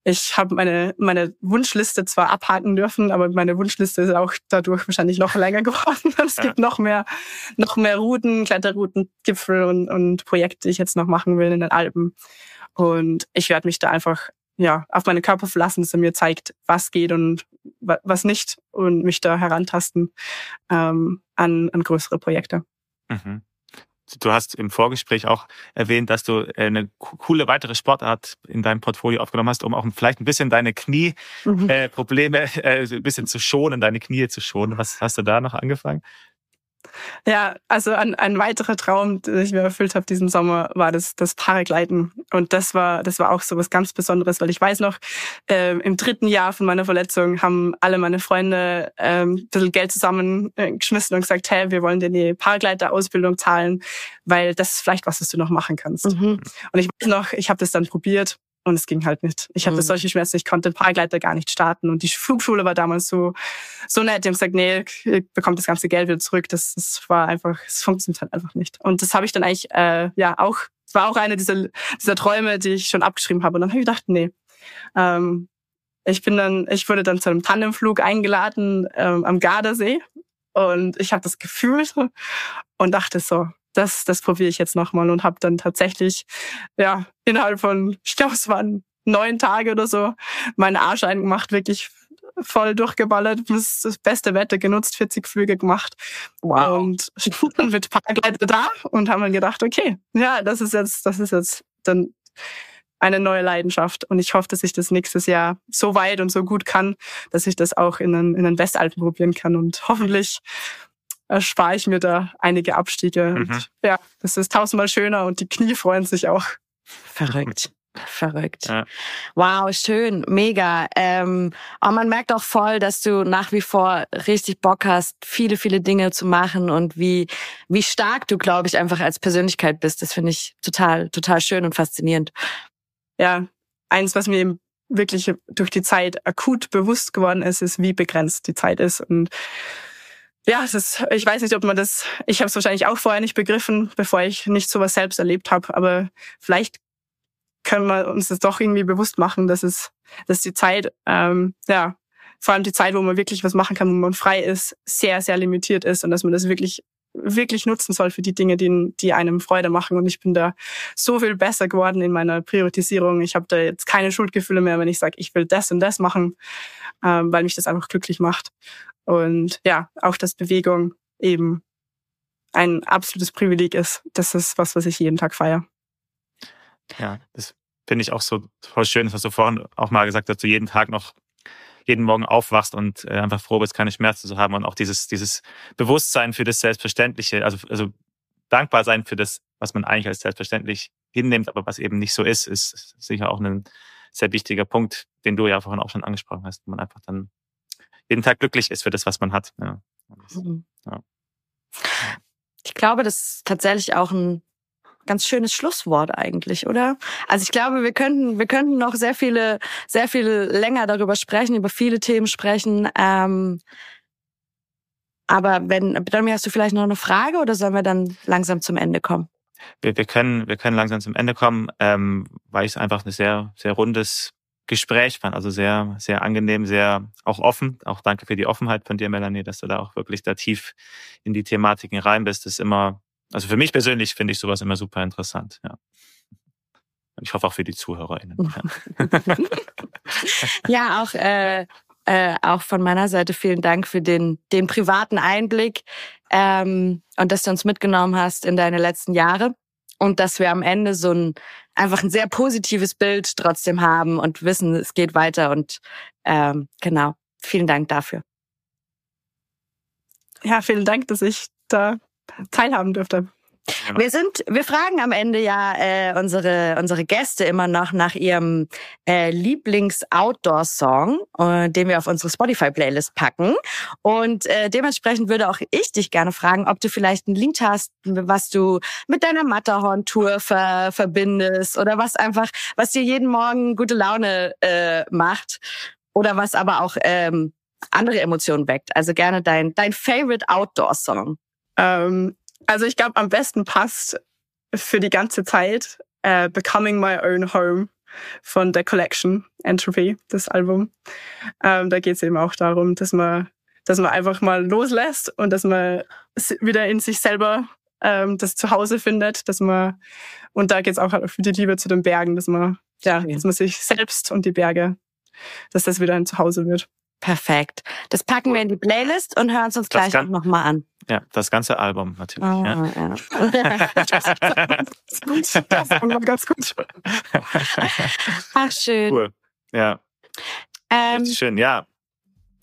Ich habe meine, meine Wunschliste zwar abhaken dürfen, aber meine Wunschliste ist auch dadurch wahrscheinlich noch länger <laughs> geworden. Es gibt noch mehr, noch mehr Routen, Kletterrouten, Gipfel und, und Projekte, die ich jetzt noch machen will in den Alpen. Und ich werde mich da einfach ja, auf meinen Körper verlassen, dass er mir zeigt, was geht und was nicht und mich da herantasten ähm, an, an größere Projekte. Mhm. Du hast im Vorgespräch auch erwähnt, dass du äh, eine coole weitere Sportart in deinem Portfolio aufgenommen hast, um auch vielleicht ein bisschen deine Knieprobleme mhm. äh, äh, ein bisschen zu schonen, deine Knie zu schonen. Was hast du da noch angefangen? Ja, also ein, ein weiterer Traum, den ich mir erfüllt habe diesen Sommer, war das, das Paragliden. Und das war, das war auch so was ganz Besonderes, weil ich weiß noch, äh, im dritten Jahr von meiner Verletzung haben alle meine Freunde ähm, ein bisschen Geld zusammengeschmissen und gesagt, hey, wir wollen dir die Paragleiter-Ausbildung zahlen, weil das ist vielleicht was, was du noch machen kannst. Mhm. Und ich weiß noch, ich habe das dann probiert und es ging halt nicht. Ich hatte mhm. solche Schmerzen, ich konnte den Paragleiter gar nicht starten. Und die Flugschule war damals so, so nett. Die haben gesagt, nee, ihr bekommt das ganze Geld wieder zurück. Das, das war einfach, es funktioniert halt einfach nicht. Und das habe ich dann eigentlich, äh, ja, auch, es war auch eine dieser, dieser Träume, die ich schon abgeschrieben habe. Und dann habe ich gedacht, nee. Ähm, ich bin dann, ich wurde dann zu einem Tandemflug eingeladen ähm, am Gardasee. Und ich habe das gefühlt und dachte so, das, das probiere ich jetzt nochmal und habe dann tatsächlich, ja, innerhalb von, ich glaube, es waren neun Tage oder so, meinen Arsch eingemacht, wirklich voll durchgeballert, das, das beste Wetter genutzt, 40 Flüge gemacht. Wow. Und <laughs> dann mit Paraglider da und haben dann gedacht, okay, ja, das ist jetzt, das ist jetzt dann eine neue Leidenschaft. Und ich hoffe, dass ich das nächstes Jahr so weit und so gut kann, dass ich das auch in den, in den Westalpen probieren kann und hoffentlich erspare ich mir da einige Abstiege. Mhm. Und ja, das ist tausendmal schöner und die Knie freuen sich auch. Verrückt. Verrückt. Ja. Wow, schön, mega. Ähm, aber man merkt auch voll, dass du nach wie vor richtig Bock hast, viele, viele Dinge zu machen und wie, wie stark du, glaube ich, einfach als Persönlichkeit bist. Das finde ich total, total schön und faszinierend. Ja, eins, was mir eben wirklich durch die Zeit akut bewusst geworden ist, ist, wie begrenzt die Zeit ist und ja, es ist, ich weiß nicht, ob man das, ich habe es wahrscheinlich auch vorher nicht begriffen, bevor ich nicht sowas selbst erlebt habe, aber vielleicht können wir uns das doch irgendwie bewusst machen, dass es, dass die Zeit, ähm, ja, vor allem die Zeit, wo man wirklich was machen kann, wo man frei ist, sehr, sehr limitiert ist und dass man das wirklich wirklich nutzen soll für die Dinge, die, die einem Freude machen. Und ich bin da so viel besser geworden in meiner Priorisierung. Ich habe da jetzt keine Schuldgefühle mehr, wenn ich sage, ich will das und das machen, ähm, weil mich das einfach glücklich macht. Und ja, auch dass Bewegung eben ein absolutes Privileg ist. Das ist was, was ich jeden Tag feiere. Ja, das finde ich auch so voll schön, das du vorhin auch mal gesagt, dass du jeden Tag noch jeden Morgen aufwachst und äh, einfach froh bist, keine Schmerzen zu haben und auch dieses, dieses Bewusstsein für das Selbstverständliche, also, also dankbar sein für das, was man eigentlich als selbstverständlich hinnimmt, aber was eben nicht so ist, ist sicher auch ein sehr wichtiger Punkt, den du ja vorhin auch schon angesprochen hast, wo man einfach dann jeden Tag glücklich ist für das, was man hat. Ja. Mhm. ja. Ich glaube, das ist tatsächlich auch ein ganz schönes Schlusswort eigentlich, oder? Also ich glaube, wir könnten, wir könnten noch sehr viele, sehr viel länger darüber sprechen, über viele Themen sprechen. Ähm, aber wenn, dann hast du vielleicht noch eine Frage oder sollen wir dann langsam zum Ende kommen? Wir, wir können, wir können langsam zum Ende kommen, ähm, weil ich es einfach ein sehr, sehr rundes Gespräch fand. Also sehr, sehr angenehm, sehr auch offen. Auch danke für die Offenheit von dir, Melanie, dass du da auch wirklich da tief in die Thematiken rein bist. Das ist immer also für mich persönlich finde ich sowas immer super interessant, ja. Ich hoffe auch für die ZuhörerInnen. Ja, <laughs> ja auch, äh, äh, auch von meiner Seite vielen Dank für den, den privaten Einblick ähm, und dass du uns mitgenommen hast in deine letzten Jahre und dass wir am Ende so ein einfach ein sehr positives Bild trotzdem haben und wissen, es geht weiter und ähm, genau. Vielen Dank dafür. Ja, vielen Dank, dass ich da teilhaben dürfte. Genau. Wir sind, wir fragen am Ende ja äh, unsere unsere Gäste immer noch nach ihrem äh, Lieblings-Outdoor-Song, äh, den wir auf unsere Spotify-Playlist packen. Und äh, dementsprechend würde auch ich dich gerne fragen, ob du vielleicht einen Link hast, was du mit deiner Matterhorn-Tour ver verbindest oder was einfach, was dir jeden Morgen gute Laune äh, macht oder was aber auch ähm, andere Emotionen weckt. Also gerne dein dein Favorite Outdoor-Song. Ähm, also ich glaube, am besten passt für die ganze Zeit äh, Becoming My Own Home von der Collection Entropy, das Album. Ähm, da geht es eben auch darum, dass man, dass man einfach mal loslässt und dass man wieder in sich selber ähm, das Zuhause findet, dass man und da geht es auch halt für die Liebe zu den Bergen, dass man ja, dass man sich selbst und die Berge, dass das wieder ein Zuhause wird. Perfekt. Das packen wir in die Playlist und hören es uns gleich auch nochmal an. Ja, das ganze Album natürlich. Oh, ja. ja. das ist gut. Das war ganz gut. Ach, schön. Cool. Ja. Ähm, schön, ja.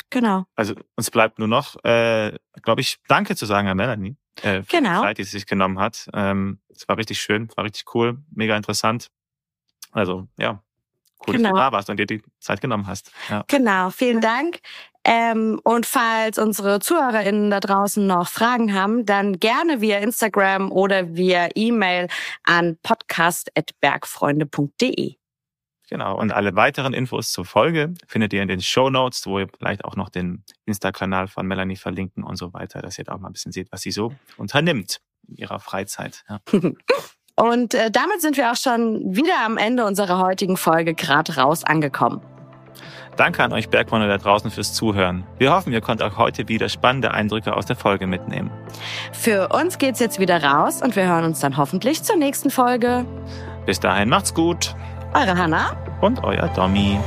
Genau. Also uns bleibt nur noch, äh, glaube ich, Danke zu sagen an Melanie. Äh, für genau. die Zeit, die sie sich genommen hat. Ähm, es war richtig schön, war richtig cool, mega interessant. Also, ja, cool, genau. dass du da warst und dir die Zeit genommen hast. Ja. Genau, vielen Dank. Ähm, und falls unsere ZuhörerInnen da draußen noch Fragen haben, dann gerne via Instagram oder via E-Mail an podcast.bergfreunde.de. Genau. Und alle weiteren Infos zur Folge findet ihr in den Show Notes, wo ihr vielleicht auch noch den Insta-Kanal von Melanie verlinken und so weiter, dass ihr da auch mal ein bisschen seht, was sie so unternimmt in ihrer Freizeit. Ja. <laughs> und äh, damit sind wir auch schon wieder am Ende unserer heutigen Folge gerade raus angekommen. Danke an euch Bergmanner da draußen fürs Zuhören. Wir hoffen, ihr könnt auch heute wieder spannende Eindrücke aus der Folge mitnehmen. Für uns geht's jetzt wieder raus und wir hören uns dann hoffentlich zur nächsten Folge. Bis dahin macht's gut. Eure Hanna und euer Domi.